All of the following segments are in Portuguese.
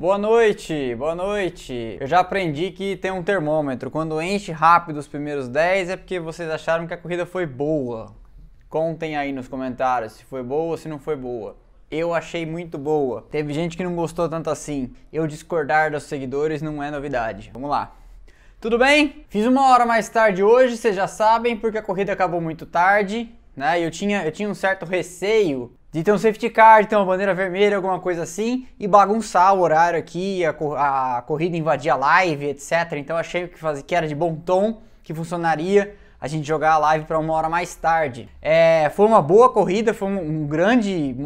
Boa noite, boa noite. Eu já aprendi que tem um termômetro. Quando enche rápido os primeiros 10 é porque vocês acharam que a corrida foi boa. Contem aí nos comentários se foi boa ou se não foi boa. Eu achei muito boa. Teve gente que não gostou tanto assim. Eu discordar dos seguidores não é novidade. Vamos lá. Tudo bem? Fiz uma hora mais tarde hoje, vocês já sabem, porque a corrida acabou muito tarde, né? Eu tinha, eu tinha um certo receio de ter um safety car, de ter uma bandeira vermelha, alguma coisa assim, e bagunçar o horário aqui, a, a corrida invadir a live, etc. Então achei que, faz, que era de bom tom, que funcionaria a gente jogar a live para uma hora mais tarde. É, foi uma boa corrida, foi um, um grande,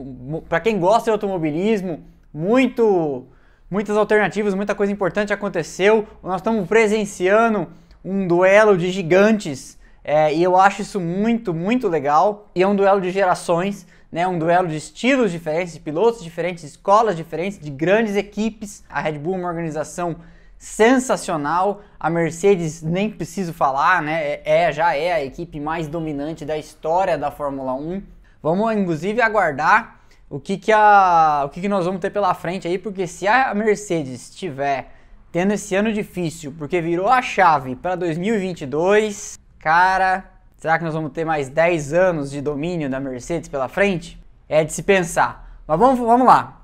para quem gosta de automobilismo, muito, muitas alternativas, muita coisa importante aconteceu. Nós estamos presenciando um duelo de gigantes é, e eu acho isso muito, muito legal. E é um duelo de gerações né, um duelo de estilos diferentes, de pilotos diferentes, escolas diferentes, de grandes equipes. A Red Bull é uma organização sensacional. A Mercedes nem preciso falar, né? É, é, já é a equipe mais dominante da história da Fórmula 1. Vamos inclusive aguardar o que, que, a, o que, que nós vamos ter pela frente aí, porque se a Mercedes estiver tendo esse ano difícil, porque virou a chave para 2022, cara, Será que nós vamos ter mais 10 anos de domínio da Mercedes pela frente? É de se pensar. Mas vamos, vamos lá.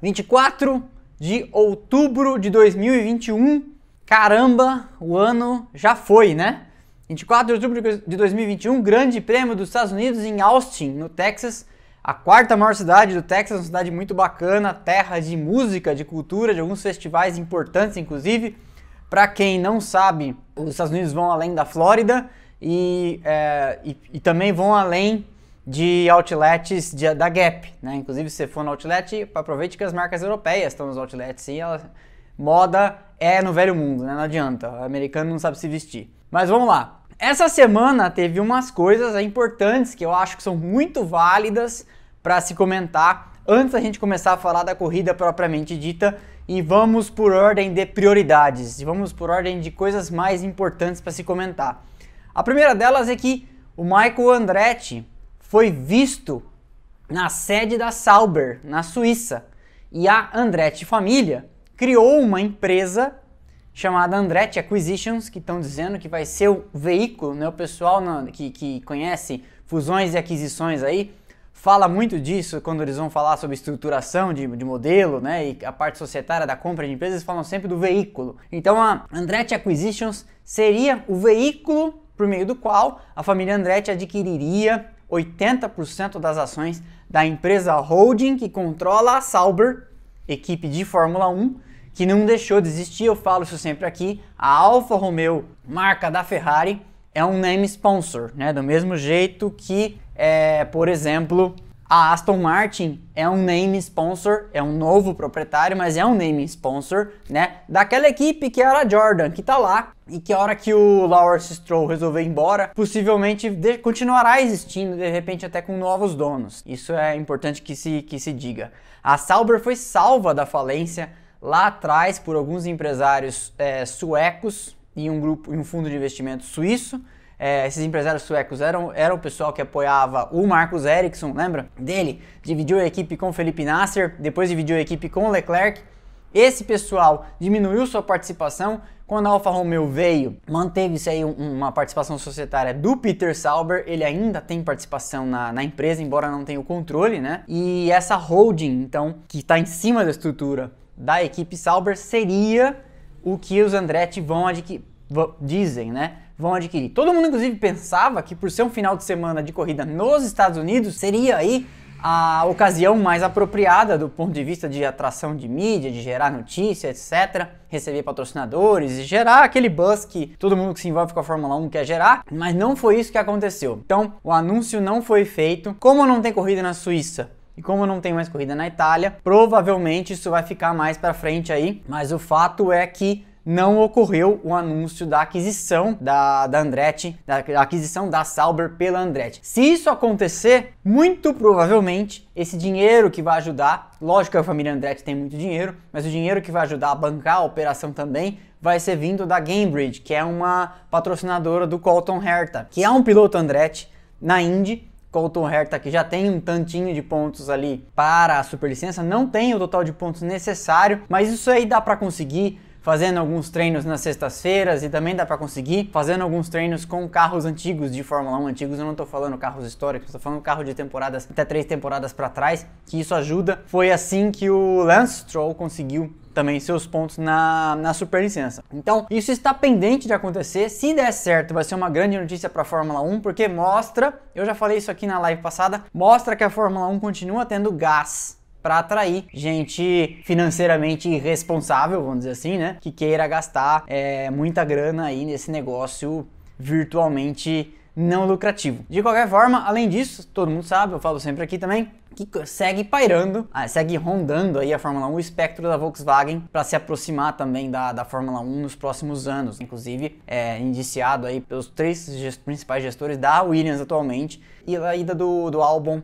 24 de outubro de 2021. Caramba, o ano já foi, né? 24 de outubro de 2021, Grande Prêmio dos Estados Unidos em Austin, no Texas. A quarta maior cidade do Texas, uma cidade muito bacana, terra de música, de cultura, de alguns festivais importantes, inclusive. Para quem não sabe, os Estados Unidos vão além da Flórida e, é, e, e, também vão além de outlets de, da Gap, né? Inclusive, se você for no outlet, aproveite que as marcas europeias estão nos outlets e moda é no velho mundo, né? Não adianta, o americano não sabe se vestir. Mas vamos lá. Essa semana teve umas coisas importantes que eu acho que são muito válidas para se comentar antes da gente começar a falar da corrida propriamente dita e vamos por ordem de prioridades, vamos por ordem de coisas mais importantes para se comentar. A primeira delas é que o Michael Andretti foi visto na sede da Sauber, na Suíça. E a Andretti família criou uma empresa chamada Andretti Acquisitions, que estão dizendo que vai ser o veículo, né? O pessoal que, que conhece fusões e aquisições aí fala muito disso quando eles vão falar sobre estruturação de, de modelo, né? E a parte societária da compra de empresas, falam sempre do veículo. Então a Andretti Acquisitions seria o veículo por meio do qual a família Andretti adquiriria 80% das ações da empresa holding que controla a Sauber, equipe de Fórmula 1, que não deixou de existir, eu falo isso sempre aqui, a Alfa Romeo, marca da Ferrari, é um name sponsor, né? Do mesmo jeito que, é, por exemplo, a Aston Martin é um name sponsor, é um novo proprietário, mas é um name sponsor, né? Daquela equipe que era a Jordan, que tá lá e que a hora que o Lawrence Stroll resolver ir embora, possivelmente continuará existindo, de repente até com novos donos. Isso é importante que se, que se diga. A Sauber foi salva da falência lá atrás por alguns empresários é, suecos e um grupo e um fundo de investimento suíço é, esses empresários suecos eram, eram o pessoal que apoiava o Marcos Ericsson, lembra? Dele, dividiu a equipe com Felipe Nasser, depois dividiu a equipe com Leclerc. Esse pessoal diminuiu sua participação. Quando a Alfa Romeo veio, manteve-se aí uma participação societária do Peter Sauber. Ele ainda tem participação na, na empresa, embora não tenha o controle, né? E essa holding, então, que está em cima da estrutura da equipe Sauber, seria o que os Andretti vão adquirir, dizem, né? Vão adquirir. Todo mundo, inclusive, pensava que por ser um final de semana de corrida nos Estados Unidos, seria aí a ocasião mais apropriada do ponto de vista de atração de mídia, de gerar notícia, etc., receber patrocinadores e gerar aquele buzz que todo mundo que se envolve com a Fórmula 1 quer gerar, mas não foi isso que aconteceu. Então, o anúncio não foi feito. Como não tem corrida na Suíça, e como não tem mais corrida na Itália, provavelmente isso vai ficar mais para frente aí, mas o fato é que não ocorreu o anúncio da aquisição da, da Andretti, da, da aquisição da Sauber pela Andretti. Se isso acontecer, muito provavelmente esse dinheiro que vai ajudar, lógico que a família Andretti tem muito dinheiro, mas o dinheiro que vai ajudar a bancar a operação também vai ser vindo da Gamebridge, que é uma patrocinadora do Colton Herta, que é um piloto Andretti na Indy Colton Herta, que já tem um tantinho de pontos ali para a superlicença, não tem o total de pontos necessário, mas isso aí dá para conseguir fazendo alguns treinos nas sextas-feiras e também dá para conseguir fazendo alguns treinos com carros antigos de Fórmula 1 antigos. Eu não estou falando carros históricos, estou falando carro de temporadas até três temporadas para trás, que isso ajuda. Foi assim que o Lance Stroll conseguiu também seus pontos na, na superlicença. Então, isso está pendente de acontecer. Se der certo, vai ser uma grande notícia para a Fórmula 1, porque mostra, eu já falei isso aqui na live passada, mostra que a Fórmula 1 continua tendo gás para atrair gente financeiramente irresponsável, vamos dizer assim, né? Que queira gastar é, muita grana aí nesse negócio virtualmente não lucrativo. De qualquer forma, além disso, todo mundo sabe, eu falo sempre aqui também, que segue pairando, ah, segue rondando aí a Fórmula 1, o espectro da Volkswagen para se aproximar também da, da Fórmula 1 nos próximos anos. Inclusive, é indiciado aí pelos três gest principais gestores da Williams atualmente e a ida do, do Albon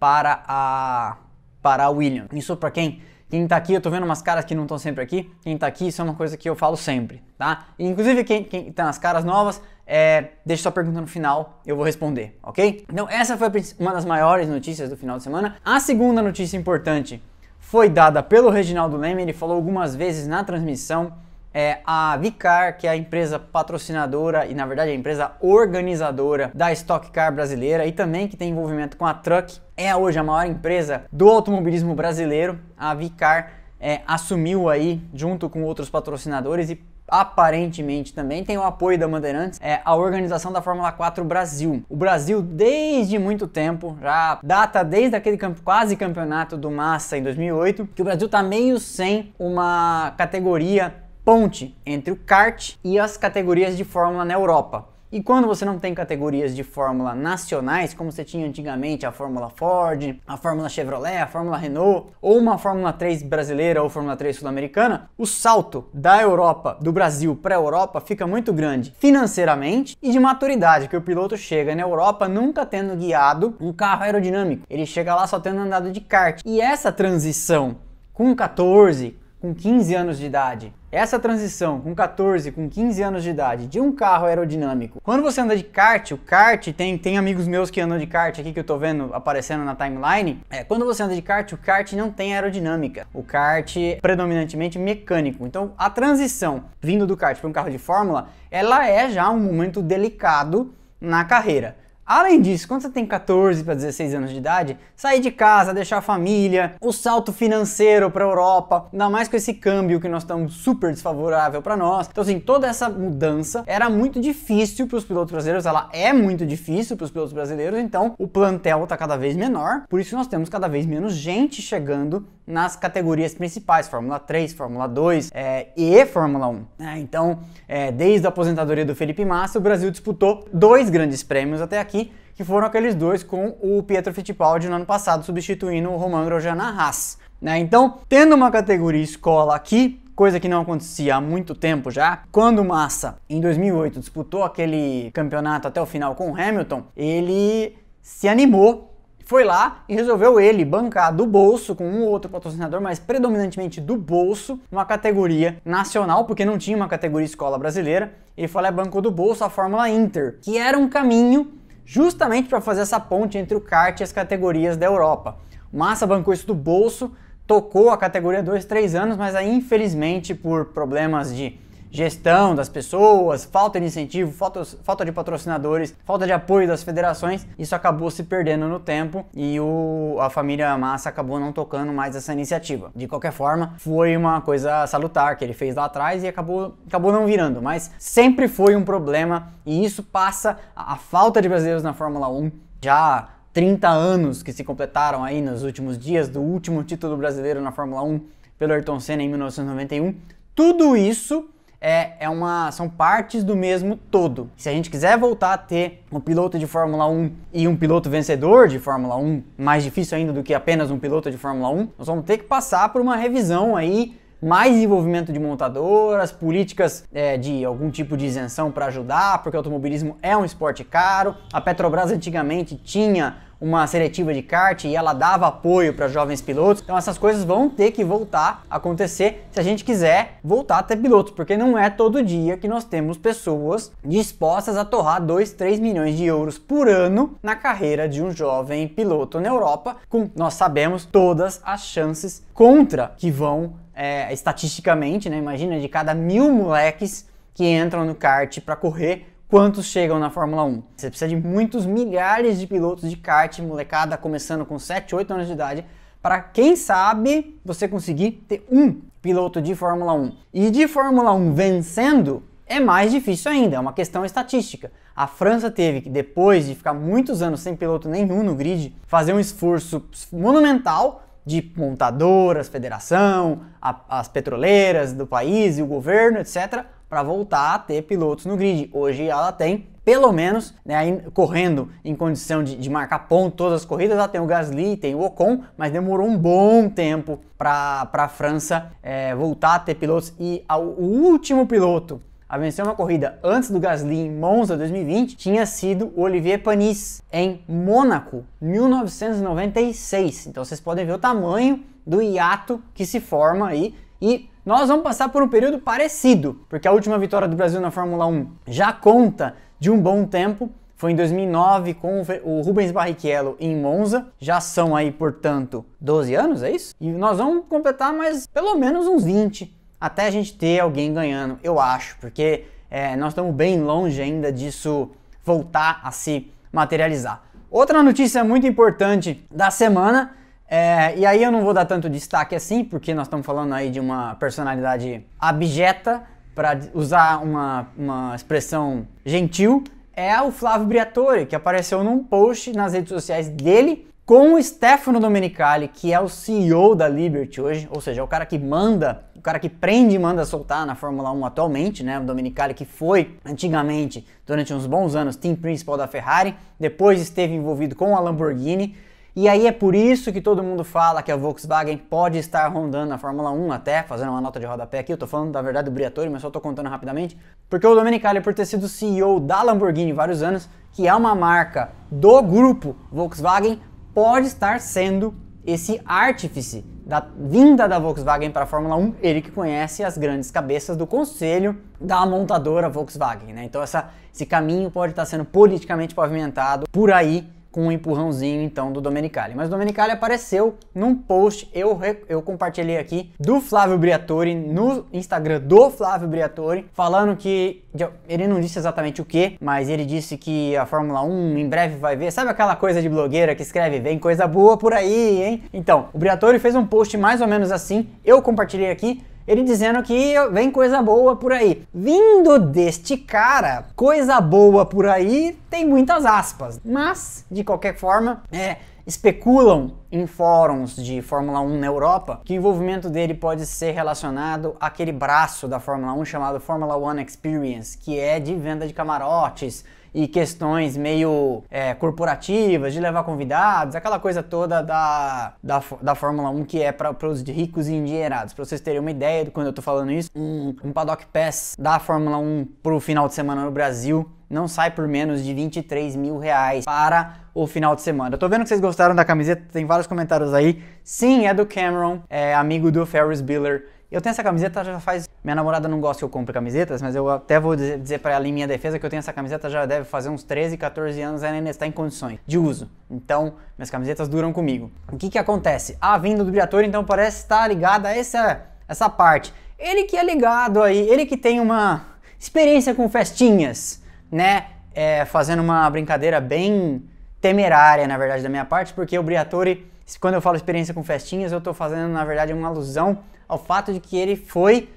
para a para William. Isso para quem? Quem tá aqui, eu tô vendo umas caras que não estão sempre aqui. Quem tá aqui, isso é uma coisa que eu falo sempre, tá? E, inclusive, quem, quem tá nas caras novas, é, deixa sua pergunta no final, eu vou responder, ok? Então, essa foi uma das maiores notícias do final de semana. A segunda notícia importante foi dada pelo Reginaldo Leme, ele falou algumas vezes na transmissão é a Vicar, que é a empresa patrocinadora e na verdade a empresa organizadora da Stock Car brasileira e também que tem envolvimento com a Truck, é hoje a maior empresa do automobilismo brasileiro. A Vicar é, assumiu aí junto com outros patrocinadores e aparentemente também tem o apoio da Bandeirantes, é a organização da Fórmula 4 Brasil. O Brasil, desde muito tempo, já data desde aquele camp quase campeonato do Massa em 2008, que o Brasil está meio sem uma categoria ponte entre o kart e as categorias de Fórmula na Europa. E quando você não tem categorias de Fórmula nacionais, como você tinha antigamente a Fórmula Ford, a Fórmula Chevrolet, a Fórmula Renault, ou uma Fórmula 3 brasileira ou Fórmula 3 sul-americana, o salto da Europa, do Brasil para a Europa, fica muito grande financeiramente e de maturidade, que o piloto chega na Europa nunca tendo guiado um carro aerodinâmico. Ele chega lá só tendo andado de kart. E essa transição com 14, com 15 anos de idade. Essa transição com 14, com 15 anos de idade de um carro aerodinâmico. Quando você anda de kart, o kart tem, tem amigos meus que andam de kart aqui que eu tô vendo aparecendo na timeline. É, quando você anda de kart, o kart não tem aerodinâmica. O kart é predominantemente mecânico. Então a transição vindo do kart para um carro de fórmula, ela é já um momento delicado na carreira. Além disso, quando você tem 14 para 16 anos de idade, sair de casa, deixar a família, o salto financeiro para a Europa, ainda mais com esse câmbio que nós estamos super desfavorável para nós. Então, assim, toda essa mudança era muito difícil para os pilotos brasileiros, ela é muito difícil para os pilotos brasileiros, então o plantel está cada vez menor, por isso nós temos cada vez menos gente chegando nas categorias principais, Fórmula 3, Fórmula 2 é, e Fórmula 1. É, então, é, desde a aposentadoria do Felipe Massa, o Brasil disputou dois grandes prêmios até aqui, que foram aqueles dois com o Pietro Fittipaldi no ano passado, substituindo o Romain Grosjean na Haas. Né? Então, tendo uma categoria escola aqui, coisa que não acontecia há muito tempo já. Quando Massa, em 2008, disputou aquele campeonato até o final com o Hamilton, ele se animou foi lá e resolveu ele bancar do bolso com um ou outro patrocinador, mas predominantemente do bolso, uma categoria nacional, porque não tinha uma categoria escola brasileira. Ele foi lá e bancou do bolso a Fórmula Inter, que era um caminho justamente para fazer essa ponte entre o kart e as categorias da Europa. Massa bancou isso do bolso, tocou a categoria dois, três anos, mas aí infelizmente por problemas de gestão das pessoas, falta de incentivo, falta, falta de patrocinadores, falta de apoio das federações, isso acabou se perdendo no tempo e o, a família Massa acabou não tocando mais essa iniciativa. De qualquer forma, foi uma coisa salutar que ele fez lá atrás e acabou, acabou não virando, mas sempre foi um problema e isso passa a, a falta de brasileiros na Fórmula 1 já 30 anos que se completaram aí nos últimos dias do último título brasileiro na Fórmula 1 pelo Ayrton Senna em 1991. Tudo isso é, é uma, são partes do mesmo todo. Se a gente quiser voltar a ter um piloto de Fórmula 1 e um piloto vencedor de Fórmula 1, mais difícil ainda do que apenas um piloto de Fórmula 1, nós vamos ter que passar por uma revisão aí mais envolvimento de montadoras, políticas é, de algum tipo de isenção para ajudar, porque o automobilismo é um esporte caro. A Petrobras antigamente tinha uma seletiva de kart e ela dava apoio para jovens pilotos. Então essas coisas vão ter que voltar a acontecer se a gente quiser voltar a ter pilotos, porque não é todo dia que nós temos pessoas dispostas a torrar 2, 3 milhões de euros por ano na carreira de um jovem piloto na Europa, com nós sabemos todas as chances contra que vão é, estatisticamente, né? Imagina de cada mil moleques que entram no kart para correr, quantos chegam na Fórmula 1. Você precisa de muitos milhares de pilotos de kart, molecada começando com 7, 8 anos de idade, para quem sabe você conseguir ter um piloto de Fórmula 1. E de Fórmula 1 vencendo é mais difícil ainda, é uma questão estatística. A França teve que, depois de ficar muitos anos sem piloto nenhum no grid, fazer um esforço monumental de montadoras, federação, a, as petroleiras do país e o governo, etc., para voltar a ter pilotos no grid. Hoje ela tem, pelo menos, né, correndo em condição de, de, marcar ponto todas as corridas, ela tem o Gasly, tem o Ocon, mas demorou um bom tempo para a França é, voltar a ter pilotos. E ao, o último piloto a vencer uma corrida antes do Gasly em Monza 2020 tinha sido Olivier Panis em Mônaco 1996. Então vocês podem ver o tamanho do hiato que se forma aí e nós vamos passar por um período parecido, porque a última vitória do Brasil na Fórmula 1 já conta de um bom tempo. Foi em 2009 com o Rubens Barrichello em Monza. Já são aí, portanto, 12 anos, é isso? E nós vamos completar mais pelo menos uns 20 até a gente ter alguém ganhando, eu acho, porque é, nós estamos bem longe ainda disso voltar a se materializar. Outra notícia muito importante da semana, é, e aí eu não vou dar tanto destaque assim, porque nós estamos falando aí de uma personalidade abjeta, para usar uma, uma expressão gentil, é o Flávio Briatore, que apareceu num post nas redes sociais dele com o Stefano Domenicali, que é o CEO da Liberty hoje, ou seja, é o cara que manda, o cara que prende e manda soltar na Fórmula 1 atualmente, né? O Domenicali que foi antigamente, durante uns bons anos, team principal da Ferrari, depois esteve envolvido com a Lamborghini. E aí é por isso que todo mundo fala que a Volkswagen pode estar rondando na Fórmula 1 até, fazendo uma nota de rodapé aqui, eu tô falando da verdade do Briatore, mas só tô contando rapidamente, porque o Domenicali, por ter sido CEO da Lamborghini vários anos, que é uma marca do grupo Volkswagen, pode estar sendo esse artífice da vinda da Volkswagen para a Fórmula 1, ele que conhece as grandes cabeças do conselho da montadora Volkswagen, né? Então essa, esse caminho pode estar sendo politicamente pavimentado por aí com um empurrãozinho então do Domenicali. Mas o Domenicali apareceu num post, eu, eu compartilhei aqui, do Flávio Briatore, no Instagram do Flávio Briatore, falando que ele não disse exatamente o que, mas ele disse que a Fórmula 1 em breve vai ver. Sabe aquela coisa de blogueira que escreve vem coisa boa por aí, hein? Então, o Briatore fez um post mais ou menos assim, eu compartilhei aqui ele dizendo que vem coisa boa por aí. Vindo deste cara, coisa boa por aí tem muitas aspas, mas de qualquer forma, é, especulam em fóruns de Fórmula 1 na Europa que o envolvimento dele pode ser relacionado àquele braço da Fórmula 1 chamado Fórmula 1 Experience, que é de venda de camarotes, e questões meio é, corporativas, de levar convidados, aquela coisa toda da, da, da Fórmula 1 que é para os ricos e endinheirados. Para vocês terem uma ideia de quando eu estou falando isso, um, um Paddock Pass da Fórmula 1 para o final de semana no Brasil não sai por menos de 23 mil reais para o final de semana. Eu tô vendo que vocês gostaram da camiseta, tem vários comentários aí. Sim, é do Cameron, é amigo do Ferris Bueller. Eu tenho essa camiseta já faz. Minha namorada não gosta que eu compre camisetas, mas eu até vou dizer para ela em minha defesa que eu tenho essa camiseta já deve fazer uns 13, 14 anos, ela ainda está em condições de uso. Então, minhas camisetas duram comigo. O que que acontece? A vinda do Briatore então parece estar ligada a essa, essa parte. Ele que é ligado aí, ele que tem uma experiência com festinhas, né? É, fazendo uma brincadeira bem temerária, na verdade, da minha parte, porque o Briatore, quando eu falo experiência com festinhas, eu estou fazendo, na verdade, uma alusão ao fato de que ele foi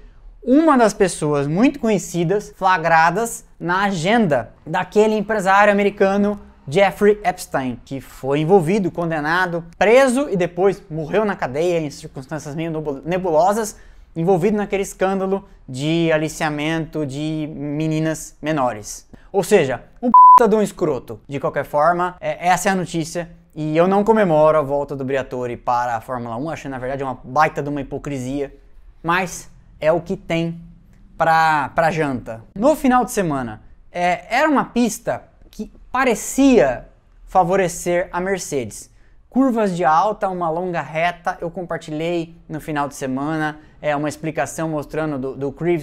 uma das pessoas muito conhecidas, flagradas na agenda daquele empresário americano Jeffrey Epstein, que foi envolvido, condenado, preso e depois morreu na cadeia em circunstâncias meio nebulosas, envolvido naquele escândalo de aliciamento de meninas menores. Ou seja, um p de um escroto. De qualquer forma, é, essa é a notícia e eu não comemoro a volta do Briatore para a Fórmula 1, achei na verdade uma baita de uma hipocrisia, mas é o que tem para janta. No final de semana, é, era uma pista que parecia favorecer a Mercedes. Curvas de alta, uma longa reta, eu compartilhei no final de semana é uma explicação mostrando do, do Craig,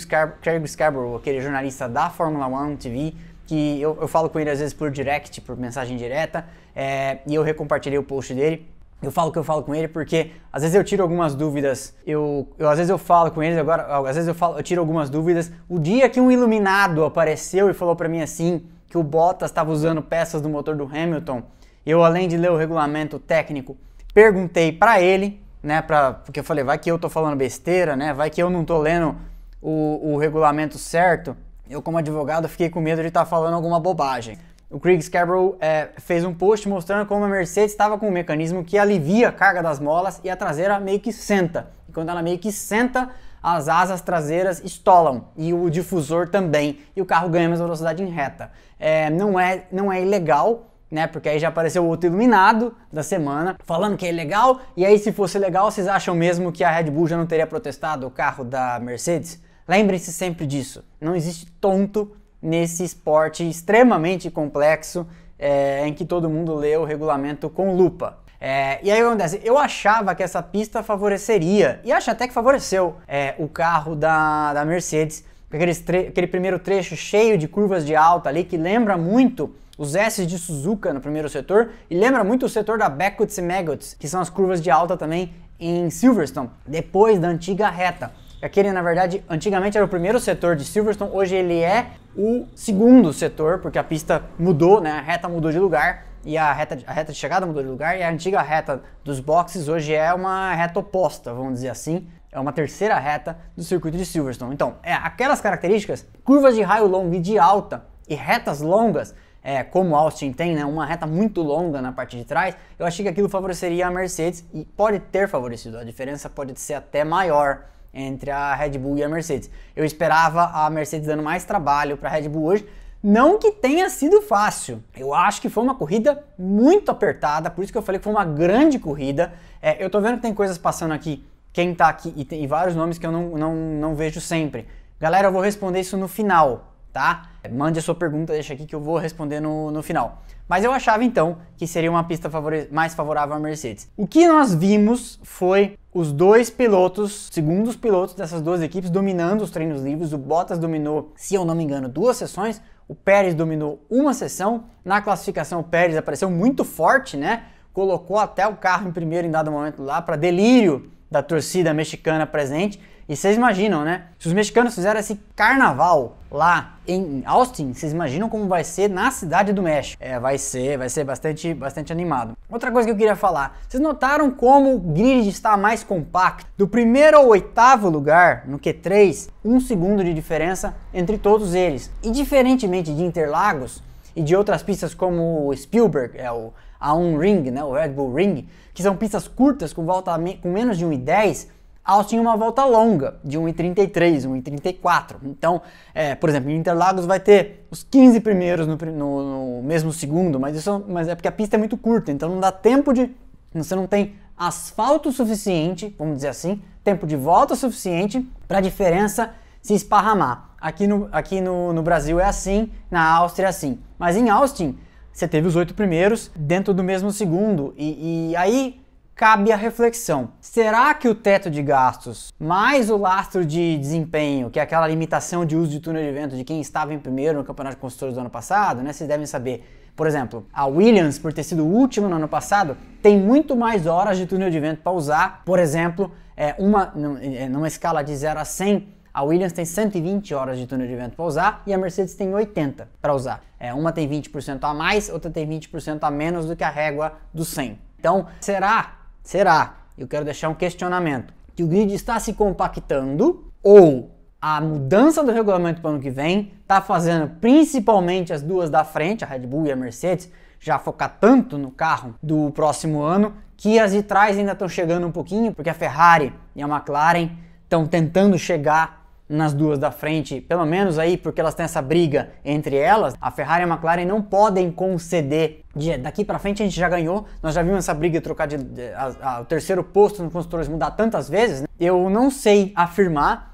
Scarborough, aquele jornalista da Fórmula 1 TV, que eu, eu, falo com ele às vezes por direct, por mensagem direta, é, e eu recompartilhei o post dele. Eu falo que eu falo com ele porque às vezes eu tiro algumas dúvidas. Eu, eu às vezes eu falo com ele agora, às vezes eu falo, eu tiro algumas dúvidas. O dia que um iluminado apareceu e falou para mim assim que o Bottas estava usando peças do motor do Hamilton, eu além de ler o regulamento técnico, perguntei para ele, né, pra, porque eu falei, vai que eu tô falando besteira, né? Vai que eu não tô lendo o, o regulamento certo eu como advogado fiquei com medo de estar tá falando alguma bobagem. O Craig Scarborough é, fez um post mostrando como a Mercedes estava com um mecanismo que alivia a carga das molas e a traseira meio que senta. E quando ela meio que senta, as asas traseiras estolam e o difusor também. E o carro ganha mais velocidade em reta. É, não, é, não é ilegal, né? Porque aí já apareceu outro iluminado da semana falando que é ilegal. E aí, se fosse legal, vocês acham mesmo que a Red Bull já não teria protestado o carro da Mercedes? Lembre-se sempre disso. Não existe tonto nesse esporte extremamente complexo é, em que todo mundo lê o regulamento com lupa. É, e aí o que acontece? Eu achava que essa pista favoreceria, e acho até que favoreceu, é, o carro da, da Mercedes, aquele, aquele primeiro trecho cheio de curvas de alta ali, que lembra muito os S de Suzuka no primeiro setor, e lembra muito o setor da Beckwith e Maggots, que são as curvas de alta também em Silverstone, depois da antiga reta. Aquele, na verdade, antigamente era o primeiro setor de Silverstone, hoje ele é o segundo setor, porque a pista mudou, né? A reta mudou de lugar e a reta, a reta de chegada mudou de lugar e a antiga reta dos boxes hoje é uma reta oposta, vamos dizer assim. É uma terceira reta do circuito de Silverstone. Então, é aquelas características, curvas de raio longo e de alta e retas longas, é, como Austin tem, né, uma reta muito longa na parte de trás, eu achei que aquilo favoreceria a Mercedes e pode ter favorecido. A diferença pode ser até maior entre a Red Bull e a Mercedes. Eu esperava a Mercedes dando mais trabalho para a Red Bull hoje. Não que tenha sido fácil. Eu acho que foi uma corrida muito apertada, por isso que eu falei que foi uma grande corrida. É, eu tô vendo que tem coisas passando aqui, quem tá aqui, e tem vários nomes que eu não, não, não vejo sempre. Galera, eu vou responder isso no final, tá? Mande a sua pergunta, deixa aqui que eu vou responder no, no final. Mas eu achava então que seria uma pista favore mais favorável à Mercedes. O que nós vimos foi os dois pilotos, segundos pilotos dessas duas equipes, dominando os treinos livres. O Bottas dominou, se eu não me engano, duas sessões. O Pérez dominou uma sessão. Na classificação, o Pérez apareceu muito forte, né? Colocou até o carro em primeiro em dado momento lá, para delírio da torcida mexicana presente. E vocês imaginam, né? Se os mexicanos fizeram esse carnaval lá em Austin, vocês imaginam como vai ser na cidade do México? É, vai ser, vai ser bastante, bastante animado. Outra coisa que eu queria falar, vocês notaram como o grid está mais compacto? Do primeiro ao oitavo lugar, no Q3, um segundo de diferença entre todos eles. E diferentemente de Interlagos e de outras pistas como o Spielberg, é o A1 Ring, né, o Red Bull Ring, que são pistas curtas com volta com menos de 1,10, Austin uma volta longa, de 1,33, 1,34. Então, é, por exemplo, em Interlagos vai ter os 15 primeiros no, no, no, mesmo segundo, mas, isso, mas é porque a pista é muito curta, então não dá tempo de. Você não tem asfalto suficiente, vamos dizer assim, tempo de volta suficiente para a diferença se esparramar. Aqui, no, aqui no, no Brasil é assim, na Áustria é assim. Mas em Austin, você teve os oito primeiros dentro do mesmo segundo. E, e aí cabe a reflexão: será que o teto de gastos mais o lastro de desempenho, que é aquela limitação de uso de túnel de vento de quem estava em primeiro no Campeonato de Construtores do ano passado, né? Vocês devem saber. Por exemplo, a Williams, por ter sido o último no ano passado, tem muito mais horas de túnel de vento para usar. Por exemplo, é uma, é, numa escala de 0 a 100, a Williams tem 120 horas de túnel de vento para usar e a Mercedes tem 80 para usar. É, uma tem 20% a mais, outra tem 20% a menos do que a régua do 100. Então, será Será? Eu quero deixar um questionamento. Que o grid está se compactando ou a mudança do regulamento para o ano que vem está fazendo principalmente as duas da frente, a Red Bull e a Mercedes, já focar tanto no carro do próximo ano que as de trás ainda estão chegando um pouquinho, porque a Ferrari e a McLaren estão tentando chegar nas duas da frente, pelo menos aí porque elas têm essa briga entre elas, a Ferrari e a McLaren não podem conceder. De, daqui para frente a gente já ganhou, nós já vimos essa briga trocar de, de a, a, o terceiro posto nos construtores mudar tantas vezes. Né? Eu não sei afirmar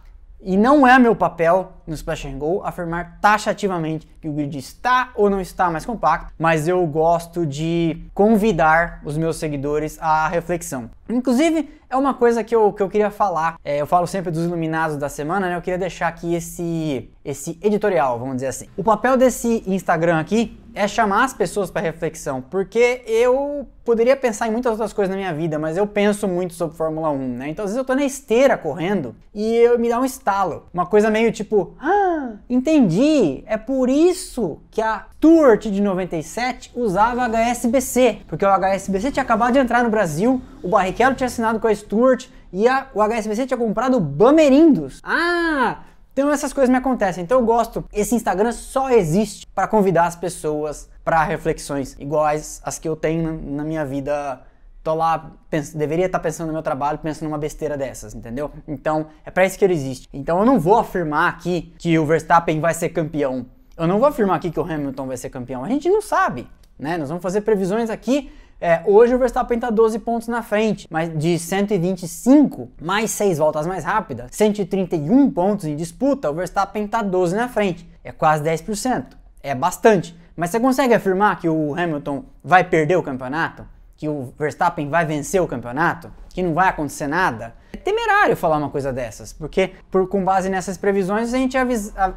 E não é meu papel no Splash and Go afirmar taxativamente que o grid está ou não está mais compacto, mas eu gosto de convidar os meus seguidores à reflexão. Inclusive, é uma coisa que eu, que eu queria falar. É, eu falo sempre dos iluminados da semana, né? Eu queria deixar aqui esse, esse editorial, vamos dizer assim. O papel desse Instagram aqui é chamar as pessoas para reflexão, porque eu poderia pensar em muitas outras coisas na minha vida, mas eu penso muito sobre Fórmula 1, né? Então às vezes eu tô na esteira correndo e eu me dá um estalo, uma coisa meio tipo, ah, entendi, é por isso que a Stuart de 97 usava HSBC, porque o HSBC tinha acabado de entrar no Brasil, o Barrichello tinha assinado com a Stuart e a, o HSBC tinha comprado Bamerindos. Ah, então essas coisas me acontecem. Então eu gosto. Esse Instagram só existe para convidar as pessoas para reflexões iguais às que eu tenho na minha vida tô lá, penso, deveria estar tá pensando no meu trabalho, pensando numa besteira dessas, entendeu? Então, é para isso que ele existe. Então, eu não vou afirmar aqui que o Verstappen vai ser campeão eu não vou afirmar aqui que o Hamilton vai ser campeão, a gente não sabe, né? Nós vamos fazer previsões aqui. É, hoje o Verstappen está 12 pontos na frente, mas de 125 mais 6 voltas mais rápidas, 131 pontos em disputa, o Verstappen está 12 na frente. É quase 10%. É bastante. Mas você consegue afirmar que o Hamilton vai perder o campeonato? Que o Verstappen vai vencer o campeonato? Que não vai acontecer nada? temerário falar uma coisa dessas, porque por, com base nessas previsões a gente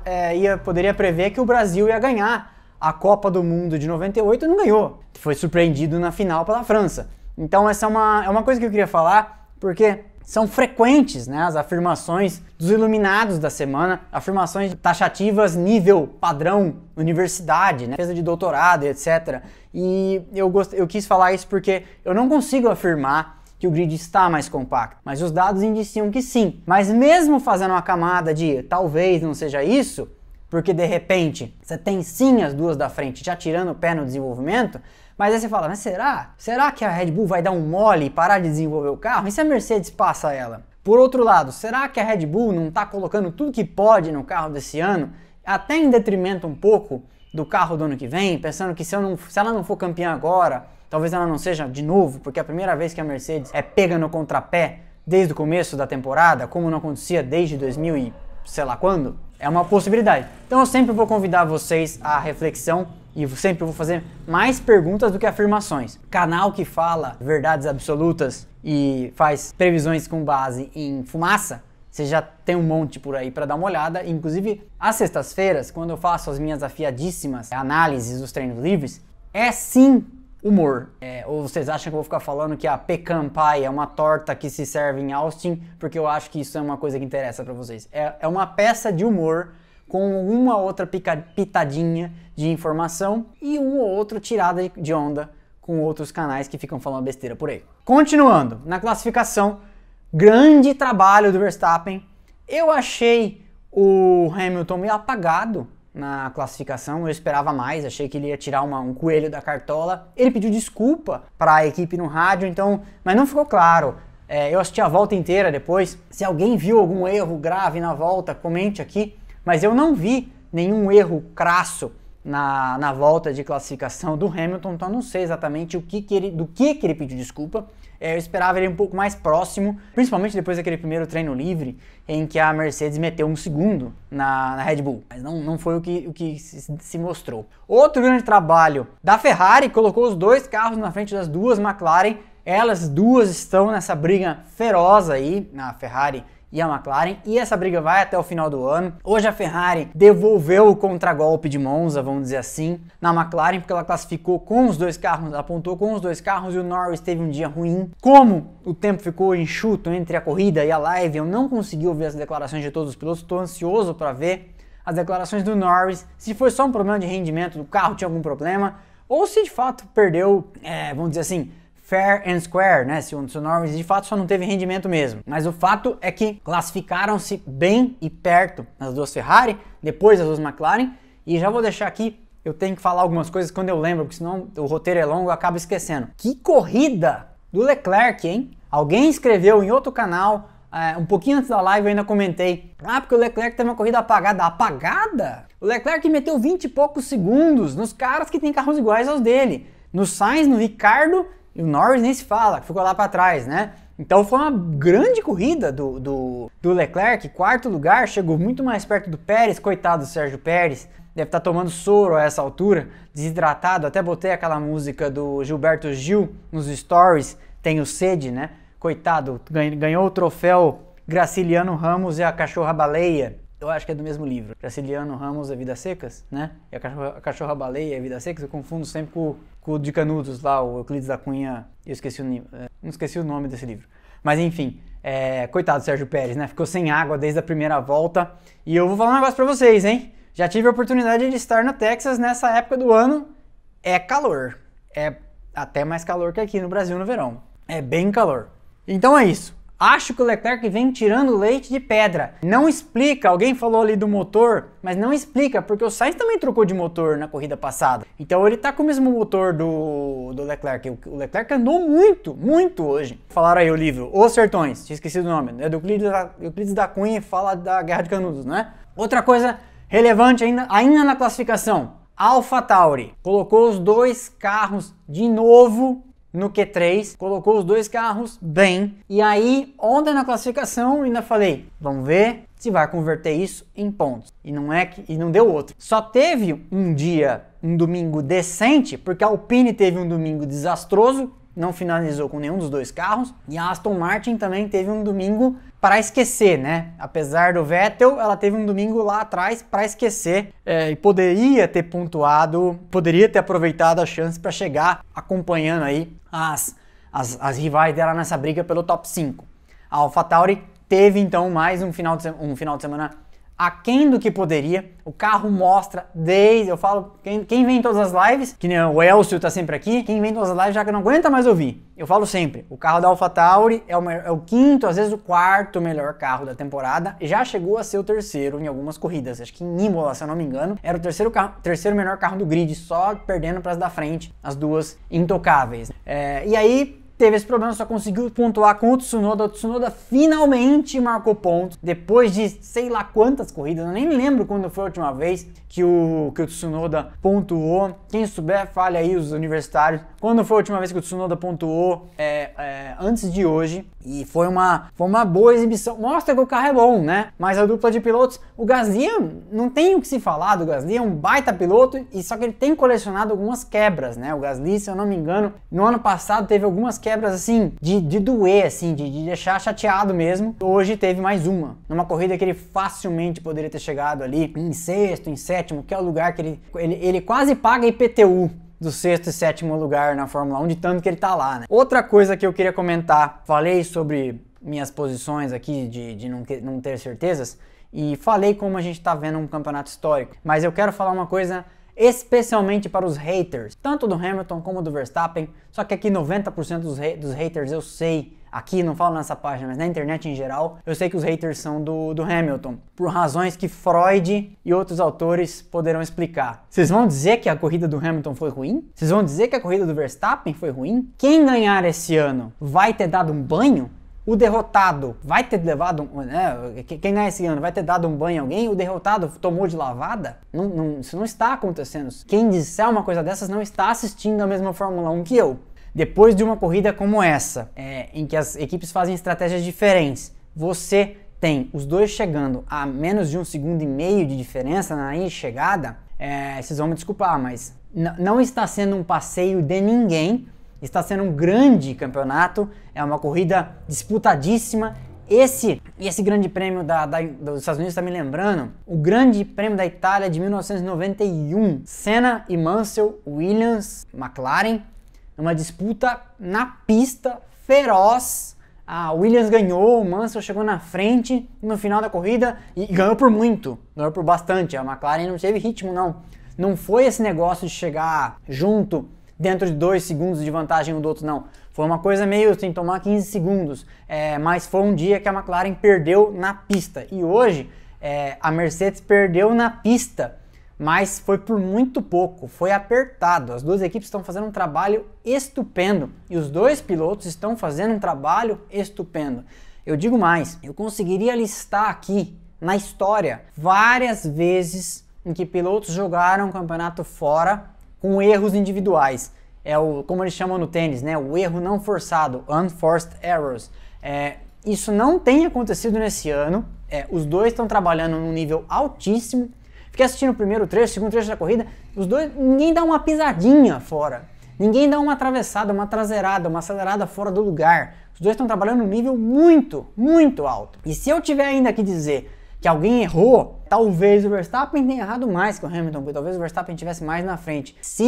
é, ia, poderia prever que o Brasil ia ganhar a Copa do Mundo de 98 e não ganhou. Foi surpreendido na final pela França. Então essa é uma, é uma coisa que eu queria falar, porque são frequentes né, as afirmações dos iluminados da semana, afirmações taxativas nível padrão universidade, né, defesa de doutorado, etc. E eu, gost... eu quis falar isso porque eu não consigo afirmar que o grid está mais compacto, mas os dados indiciam que sim. Mas mesmo fazendo uma camada de talvez não seja isso, porque de repente você tem sim as duas da frente já tirando o pé no desenvolvimento, mas aí você fala, mas será? Será que a Red Bull vai dar um mole e parar de desenvolver o carro? E se a Mercedes passa ela? Por outro lado, será que a Red Bull não está colocando tudo que pode no carro desse ano, até em detrimento um pouco do carro do ano que vem, pensando que se, não, se ela não for campeã agora, Talvez ela não seja de novo, porque é a primeira vez que a Mercedes é pega no contrapé desde o começo da temporada, como não acontecia desde 2000 e sei lá quando, é uma possibilidade. Então eu sempre vou convidar vocês à reflexão e sempre vou fazer mais perguntas do que afirmações. Canal que fala verdades absolutas e faz previsões com base em fumaça, você já tem um monte por aí para dar uma olhada. Inclusive, às sextas-feiras, quando eu faço as minhas afiadíssimas análises dos treinos livres, é sim humor. É, ou vocês acham que eu vou ficar falando que a pecan pie é uma torta que se serve em Austin, porque eu acho que isso é uma coisa que interessa para vocês. É, é uma peça de humor com uma outra pica, pitadinha de informação e um ou outro tirada de onda com outros canais que ficam falando besteira por aí. Continuando, na classificação, grande trabalho do Verstappen. Eu achei o Hamilton meio apagado na classificação, eu esperava mais, achei que ele ia tirar uma, um coelho da cartola. Ele pediu desculpa para a equipe no rádio, então, mas não ficou claro. É, eu assisti a volta inteira depois. Se alguém viu algum erro grave na volta, comente aqui. Mas eu não vi nenhum erro crasso na, na volta de classificação do Hamilton, então não sei exatamente o que, que ele, do que, que ele pediu desculpa. É, eu esperava ele um pouco mais próximo, principalmente depois daquele primeiro treino livre, em que a Mercedes meteu um segundo na, na Red Bull. Mas não, não foi o que, o que se, se, mostrou. Outro grande trabalho da Ferrari colocou os dois carros na frente das duas McLaren. Elas duas estão nessa briga feroz aí, na Ferrari e a McLaren, e essa briga vai até o final do ano. Hoje a Ferrari devolveu o contragolpe de Monza, vamos dizer assim, na McLaren, porque ela classificou com os dois carros, apontou com os dois carros e o Norris teve um dia ruim. Como o tempo ficou enxuto entre a corrida e a live, eu não consegui ouvir as declarações de todos os pilotos, estou ansioso para ver as declarações do Norris, se foi só um problema de rendimento do carro, tinha algum problema, ou se de fato perdeu, é, vamos dizer assim, fair and square, né? Se o, Norris de fato só não teve rendimento mesmo. Mas o fato é que classificaram-se bem e perto as duas Ferrari, depois as duas McLaren. E já vou deixar aqui, eu tenho que falar algumas coisas quando eu lembro, porque senão o roteiro é longo eu acabo esquecendo. Que corrida do Leclerc, hein? Alguém escreveu em outro canal, é, um pouquinho antes da live eu ainda comentei. Ah, porque o Leclerc teve uma corrida apagada. Apagada? O Leclerc meteu 20 e poucos segundos nos caras que têm carros iguais aos dele. No Sainz, no Ricardo e o Norris nem se fala, ficou lá para trás, né? Então foi uma grande corrida do, do, do Leclerc, quarto lugar, chegou muito mais perto do Pérez, coitado do Sérgio Pérez, deve estar tá tomando soro a essa altura, desidratado, até botei aquela música do Gilberto Gil nos stories, tenho sede, né? Coitado, ganhou o troféu Graciliano Ramos e a Cachorra Baleia. Eu acho que é do mesmo livro. Graciliano Ramos e Vidas Secas, né? E a Cachorra, a Cachorra Baleia e Vidas Secas, eu confundo sempre com, com o de Canudos lá, o Euclides da Cunha, eu esqueci o, é, não esqueci o nome desse livro. Mas enfim, é, coitado do Sérgio Pérez, né? Ficou sem água desde a primeira volta. E eu vou falar um negócio pra vocês, hein? Já tive a oportunidade de estar no Texas nessa época do ano. É calor. É até mais calor que aqui no Brasil no verão. É bem calor. Então é isso. Acho que o Leclerc vem tirando leite de pedra. Não explica, alguém falou ali do motor, mas não explica, porque o Sainz também trocou de motor na corrida passada. Então ele tá com o mesmo motor do, do Leclerc. O Leclerc andou muito, muito hoje. Falaram aí o livro, Os Sertões, tinha esquecido o nome, é do Euclides da, Euclides da Cunha fala da Guerra de Canudos, né? Outra coisa relevante ainda, ainda na classificação. Alpha Tauri colocou os dois carros de novo no Q3, colocou os dois carros bem. E aí, ontem na classificação, ainda falei, vamos ver se vai converter isso em pontos. E não é que e não deu outro. Só teve um dia, um domingo decente, porque a Alpine teve um domingo desastroso, não finalizou com nenhum dos dois carros, e a Aston Martin também teve um domingo para esquecer, né? Apesar do Vettel, ela teve um domingo lá atrás para esquecer é, e poderia ter pontuado, poderia ter aproveitado a chance para chegar acompanhando aí as, as, as, rivais dela nessa briga pelo top 5. A AlphaTauri teve então mais um final de, um final de semana aquém do que poderia. O carro mostra desde. Eu falo, quem, quem vem em todas as lives, que nem o Elcio tá sempre aqui, quem vem em todas as lives já que não aguenta mais ouvir. Eu falo sempre, o carro da AlphaTauri é o, é o quinto, às vezes o quarto melhor carro da temporada. Já chegou a ser o terceiro em algumas corridas. Acho que em Imola, se eu não me engano, era o terceiro, carro, terceiro melhor carro do grid, só perdendo para as da frente, as duas intocáveis. É, e aí teve esse problema, só conseguiu pontuar com o Tsunoda. O Tsunoda finalmente marcou pontos depois de sei lá quantas corridas, eu nem lembro quando foi a última vez que o, que o Tsunoda pontuou. Quem souber, fale aí os universitários. Quando foi a última vez que o Tsunoda pontuou? É, é, antes de hoje. E foi uma, foi uma boa exibição. Mostra que o carro é bom, né? Mas a dupla de pilotos, o Gasly não tem o que se falar do Gasly, é um baita piloto, e só que ele tem colecionado algumas quebras, né? O Gasly, se eu não me engano, no ano passado teve algumas quebras assim, de, de doer, assim, de, de deixar chateado mesmo. Hoje teve mais uma, numa corrida que ele facilmente poderia ter chegado ali em sexto, em sétimo, que é o lugar que ele, ele, ele quase paga IPTU do sexto e sétimo lugar na Fórmula 1, de tanto que ele tá lá, né? Outra coisa que eu queria comentar, falei sobre minhas posições aqui de, de não, não ter certezas e falei como a gente tá vendo um campeonato histórico, mas eu quero falar uma coisa especialmente para os haters, tanto do Hamilton como do Verstappen, só que aqui 90% dos, dos haters eu sei aqui, não falo nessa página, mas na internet em geral, eu sei que os haters são do, do Hamilton, por razões que Freud e outros autores poderão explicar. Vocês vão dizer que a corrida do Hamilton foi ruim? Vocês vão dizer que a corrida do Verstappen foi ruim? Quem ganhar esse ano vai ter dado um banho? O derrotado vai ter levado, né, quem ganhar esse ano vai ter dado um banho em alguém? O derrotado tomou de lavada? Não, não, isso não está acontecendo. Quem disser uma coisa dessas não está assistindo a mesma Fórmula 1 que eu. Depois de uma corrida como essa, é, em que as equipes fazem estratégias diferentes, você tem os dois chegando a menos de um segundo e meio de diferença na chegada, é, vocês vão me desculpar, mas não está sendo um passeio de ninguém, está sendo um grande campeonato, é uma corrida disputadíssima. Esse, esse grande prêmio da, da, dos Estados Unidos está me lembrando o grande prêmio da Itália de 1991. Senna e Mansell, Williams, McLaren, numa disputa na pista feroz. A Williams ganhou, o Mansell chegou na frente no final da corrida e ganhou por muito, ganhou por bastante. A McLaren não teve ritmo, não. Não foi esse negócio de chegar junto dentro de dois segundos de vantagem um do outro, não. Foi uma coisa meio sem tomar 15 segundos, é, mas foi um dia que a McLaren perdeu na pista. E hoje é, a Mercedes perdeu na pista mas foi por muito pouco, foi apertado. As duas equipes estão fazendo um trabalho estupendo e os dois pilotos estão fazendo um trabalho estupendo. Eu digo mais, eu conseguiria listar aqui na história várias vezes em que pilotos jogaram o campeonato fora com erros individuais. É o como eles chamam no tênis, né? O erro não forçado, unforced errors. É, isso não tem acontecido nesse ano. É, os dois estão trabalhando num nível altíssimo. Fiquei assistindo o primeiro trecho, o segundo trecho da corrida. Os dois, ninguém dá uma pisadinha fora. Ninguém dá uma atravessada, uma traseirada, uma acelerada fora do lugar. Os dois estão trabalhando num nível muito, muito alto. E se eu tiver ainda que dizer que alguém errou, talvez o Verstappen tenha errado mais que o Hamilton, porque talvez o Verstappen tivesse mais na frente. Se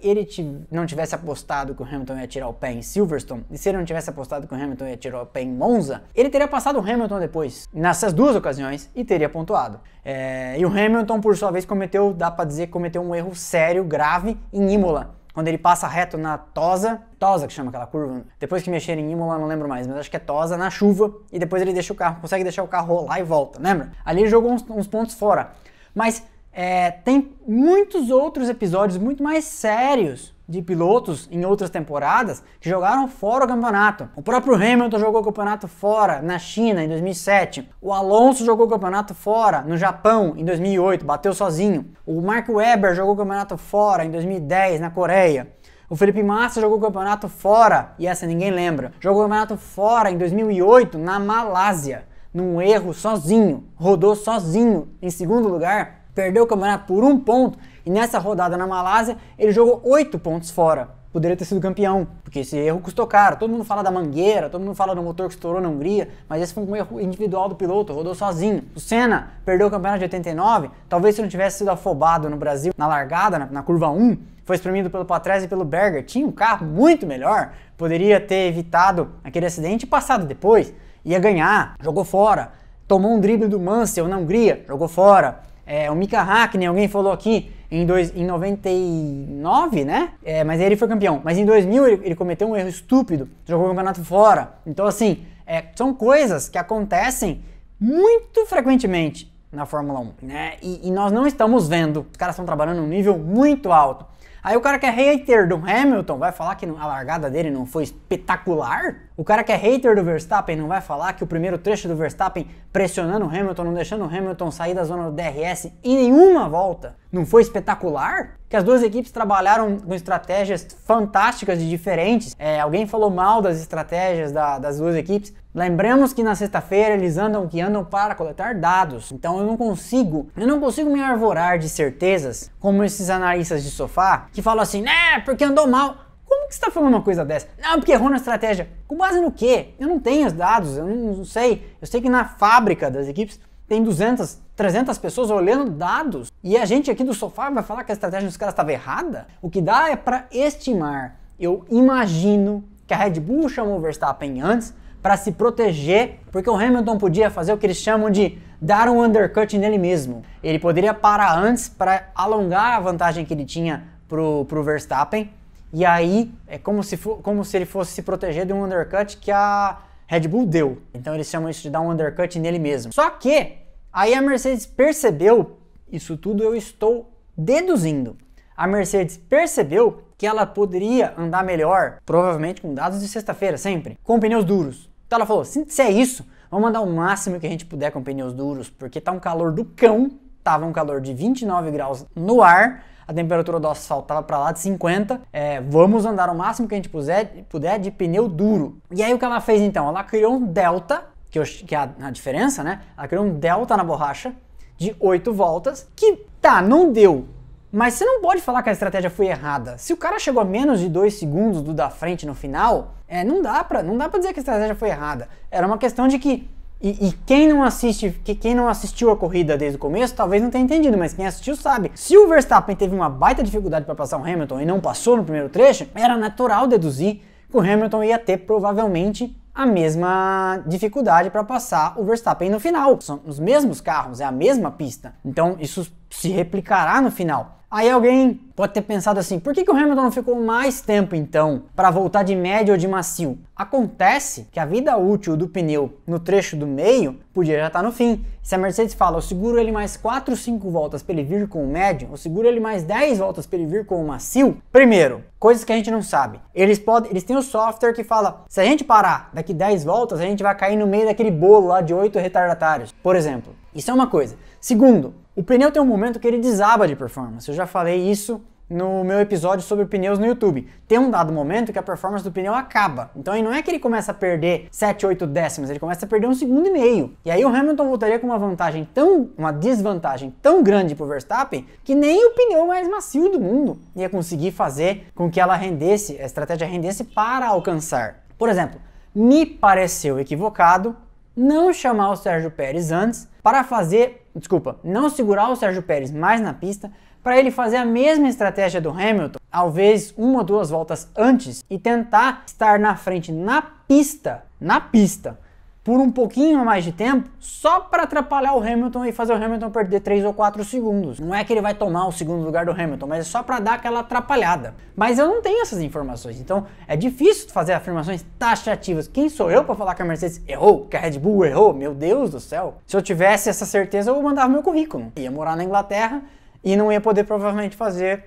ele não tivesse apostado que o Hamilton ia tirar o pé em Silverstone, e se ele não tivesse apostado que o Hamilton ia tirar o pé em Monza, ele teria passado o Hamilton depois, nessas duas ocasiões, e teria pontuado. É, e o Hamilton, por sua vez, cometeu, dá pra dizer, cometeu um erro sério, grave em Imola quando ele passa reto na Tosa, Tosa que chama aquela curva, depois que mexer em Imola, não lembro mais, mas acho que é Tosa, na chuva, e depois ele deixa o carro, consegue deixar o carro rolar e volta, lembra? Ali ele jogou uns, uns pontos fora. Mas é, tem muitos outros episódios muito mais sérios de pilotos em outras temporadas que jogaram fora o campeonato. O próprio Hamilton jogou o campeonato fora na China em 2007. O Alonso jogou o campeonato fora no Japão em 2008, bateu sozinho. O Mark Webber jogou o campeonato fora em 2010 na Coreia. O Felipe Massa jogou o campeonato fora, e essa ninguém lembra. Jogou o campeonato fora em 2008 na Malásia, num erro sozinho. Rodou sozinho em segundo lugar perdeu o campeonato por um ponto e nessa rodada na Malásia ele jogou oito pontos fora. Poderia ter sido campeão, porque esse erro custou caro. Todo mundo fala da mangueira, todo mundo fala do motor que estourou na Hungria, mas esse foi um erro individual do piloto, rodou sozinho. O Senna perdeu o campeonato de 89, talvez se não tivesse sido afobado no Brasil na largada, na, na curva 1, foi espremido pelo Patrese e pelo Berger. Tinha um carro muito melhor, poderia ter evitado aquele acidente e passado depois. Ia ganhar, jogou fora. Tomou um drible do Mansell na Hungria, jogou fora. É, o Mika Hakkinen, alguém falou aqui, em, dois, em 99, né? É, mas ele foi campeão. Mas em 2000 ele, ele, cometeu um erro estúpido, jogou o campeonato fora. Então, assim, é, são coisas que acontecem muito frequentemente na Fórmula 1, né? E, e nós não estamos vendo. Os caras estão trabalhando num nível muito alto. Aí o cara que é hater do Hamilton vai falar que a largada dele não foi espetacular? O cara que é hater do Verstappen não vai falar que o primeiro trecho do Verstappen pressionando o Hamilton, não deixando o Hamilton sair da zona do DRS em nenhuma volta, não foi espetacular? Que as duas equipes trabalharam com estratégias fantásticas e diferentes. É, alguém falou mal das estratégias da, das duas equipes. Lembremos que na sexta-feira eles andam que andam para coletar dados. Então eu não consigo, eu não consigo me arvorar de certezas como esses analistas de sofá que falam assim, né, porque andou mal. Como que você está falando uma coisa dessa? Não, porque errou na estratégia. Com base no quê? Eu não tenho os dados, eu não sei. Eu sei que na fábrica das equipes tem 200, 300 pessoas olhando dados e a gente aqui do sofá vai falar que a estratégia dos caras estava errada? O que dá é para estimar. Eu imagino que a Red Bull chamou o Verstappen antes para se proteger, porque o Hamilton podia fazer o que eles chamam de dar um undercut nele mesmo. Ele poderia parar antes para alongar a vantagem que ele tinha pro, pro Verstappen, e aí é como se, for, como se ele fosse se proteger de um undercut que a Red Bull deu. Então eles chamam isso de dar um undercut nele mesmo. Só que aí a Mercedes percebeu, isso tudo eu estou deduzindo. A Mercedes percebeu que ela poderia andar melhor, provavelmente com dados de sexta-feira, sempre, com pneus duros. Então ela falou: se, é isso, vamos mandar o máximo que a gente puder com pneus duros, porque tá um calor do cão, tava um calor de 29 graus no ar, a temperatura do asfalto tava para lá de 50. É, vamos andar o máximo que a gente puder, puder de pneu duro. E aí o que ela fez então? Ela criou um delta, que, eu, que é a, a diferença, né? Ela criou um delta na borracha de 8 voltas, que tá, não deu mas você não pode falar que a estratégia foi errada. Se o cara chegou a menos de 2 segundos do da frente no final, é, não dá não dá para dizer que a estratégia foi errada. Era uma questão de que e, e, quem não assiste, que quem não assistiu a corrida desde o começo, talvez não tenha entendido, mas quem assistiu sabe. Se o Verstappen teve uma baita dificuldade para passar o Hamilton e não passou no primeiro trecho, era natural deduzir que o Hamilton ia ter provavelmente a mesma dificuldade para passar o Verstappen no final. São os mesmos carros, é a mesma pista. Então isso se replicará no final. Aí alguém pode ter pensado assim: por que, que o Hamilton não ficou mais tempo então para voltar de médio ou de macio? Acontece que a vida útil do pneu no trecho do meio podia já estar tá no fim. Se a Mercedes fala, eu seguro ele mais 4, 5 voltas para ele vir com o médio, eu seguro ele mais 10 voltas para ele vir com o macio. Primeiro, coisas que a gente não sabe. Eles podem, eles têm o software que fala, se a gente parar daqui 10 voltas, a gente vai cair no meio daquele bolo lá de 8 retardatários, por exemplo. Isso é uma coisa. Segundo, o pneu tem um momento que ele desaba de performance. Eu já falei isso no meu episódio sobre pneus no YouTube. Tem um dado momento que a performance do pneu acaba. Então aí não é que ele começa a perder 7, 8 décimas, ele começa a perder um segundo e meio. E aí o Hamilton voltaria com uma vantagem tão, uma desvantagem tão grande pro Verstappen que nem o pneu mais macio do mundo ia conseguir fazer com que ela rendesse, a estratégia rendesse para alcançar. Por exemplo, me pareceu equivocado não chamar o Sérgio Pérez antes para fazer, desculpa, não segurar o Sérgio Pérez mais na pista para ele fazer a mesma estratégia do Hamilton, talvez uma ou duas voltas antes e tentar estar na frente na pista, na pista, por um pouquinho mais de tempo, só para atrapalhar o Hamilton e fazer o Hamilton perder 3 ou 4 segundos. Não é que ele vai tomar o segundo lugar do Hamilton, mas é só para dar aquela atrapalhada. Mas eu não tenho essas informações, então é difícil fazer afirmações taxativas. Quem sou eu para falar que a Mercedes errou, que a Red Bull errou? Meu Deus do céu. Se eu tivesse essa certeza, eu mandava meu currículo. Ia morar na Inglaterra e não ia poder provavelmente fazer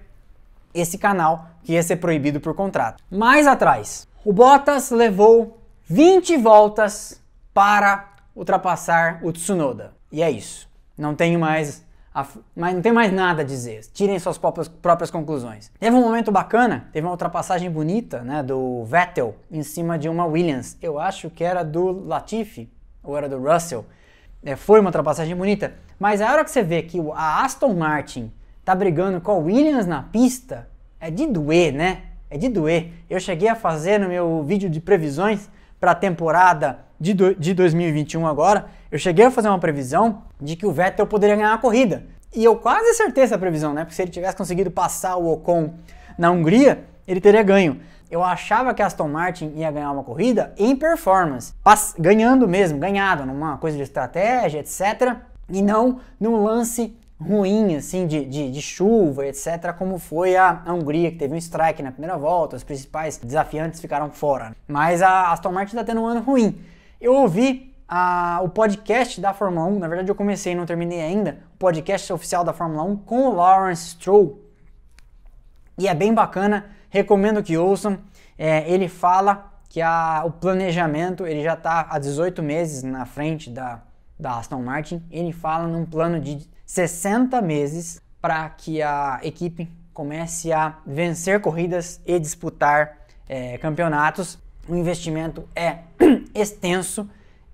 esse canal que ia ser proibido por contrato. Mais atrás, o Bottas levou 20 voltas para ultrapassar o Tsunoda. E é isso. Não tenho mais mas não tem mais nada a dizer. Tirem suas próprias, próprias, conclusões. Teve um momento bacana, teve uma ultrapassagem bonita, né, do Vettel em cima de uma Williams. Eu acho que era do Latifi ou era do Russell. É, foi uma ultrapassagem bonita. Mas a hora que você vê que a Aston Martin tá brigando com a Williams na pista, é de doer, né? É de doer. Eu cheguei a fazer no meu vídeo de previsões para a temporada de, do, de 2021 agora, eu cheguei a fazer uma previsão de que o Vettel poderia ganhar a corrida. E eu quase acertei essa previsão, né? Porque se ele tivesse conseguido passar o Ocon na Hungria, ele teria ganho. Eu achava que Aston Martin ia ganhar uma corrida em performance, ganhando mesmo, ganhado, numa coisa de estratégia, etc e não num lance ruim, assim, de, de, de, chuva, etc., como foi a, a, Hungria, que teve um strike na primeira volta, os principais desafiantes ficaram fora. Mas a Aston Martin está tendo um ano ruim. Eu ouvi a, o podcast da Fórmula 1, na verdade eu comecei e não terminei ainda, o podcast oficial da Fórmula 1 com o Lawrence Stroll, e é bem bacana, recomendo que ouçam. É, ele fala que a, o planejamento ele já está há 18 meses na frente da, da Aston Martin, ele fala num plano de 60 meses para que a equipe comece a vencer corridas e disputar é, campeonatos. O investimento é extenso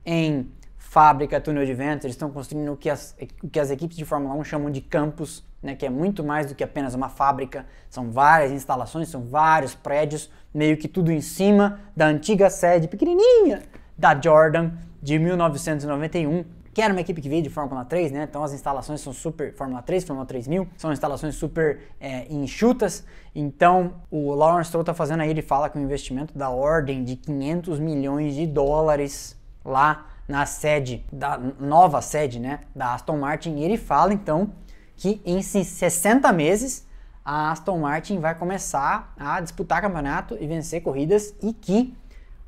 em fábrica, túnel de ventos, eles estão construindo o que, as, o que as equipes de Fórmula 1 chamam de campus, né, que é muito mais do que apenas uma fábrica, são várias instalações, são vários prédios, meio que tudo em cima da antiga sede pequenininha da Jordan, de 1991, que era uma equipe que veio de Fórmula 3, né? Então as instalações são super. Fórmula 3, Fórmula 3000, são instalações super é, enxutas. Então o Lawrence Stroll tá fazendo aí, ele fala que um investimento da ordem de 500 milhões de dólares lá na sede, da nova sede, né? Da Aston Martin. E ele fala então que em 60 meses a Aston Martin vai começar a disputar campeonato e vencer corridas e que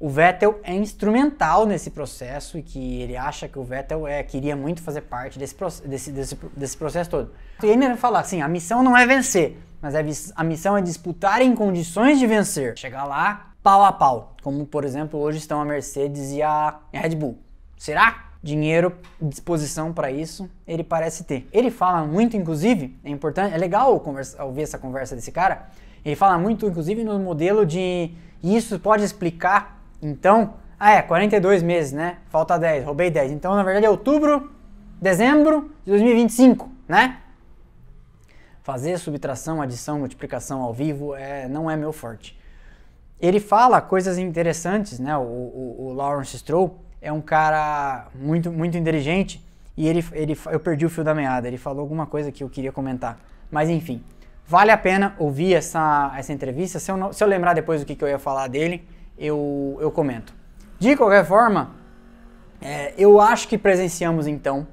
o Vettel é instrumental nesse processo e que ele acha que o Vettel é, queria muito fazer parte desse, desse, desse, desse processo todo. E ele vai falar assim: a missão não é vencer, mas a missão é disputar em condições de vencer. Chegar lá pau a pau, como por exemplo hoje estão a Mercedes e a Red Bull. Será? Dinheiro, disposição para isso, ele parece ter. Ele fala muito, inclusive, é importante, é legal conversa, ouvir essa conversa desse cara. Ele fala muito, inclusive, no modelo de isso pode explicar então, ah é, 42 meses, né? Falta 10, roubei 10. Então, na verdade, é outubro, dezembro de 2025, né? Fazer subtração, adição, multiplicação ao vivo é, não é meu forte. Ele fala coisas interessantes, né? O, o, o Lawrence Stroll é um cara muito, muito inteligente e ele, ele, eu perdi o fio da meada. Ele falou alguma coisa que eu queria comentar. Mas enfim, vale a pena ouvir essa, essa entrevista. Se eu, se eu lembrar depois do que, que eu ia falar dele, eu, eu comento. De qualquer forma, é, eu acho que presenciamos então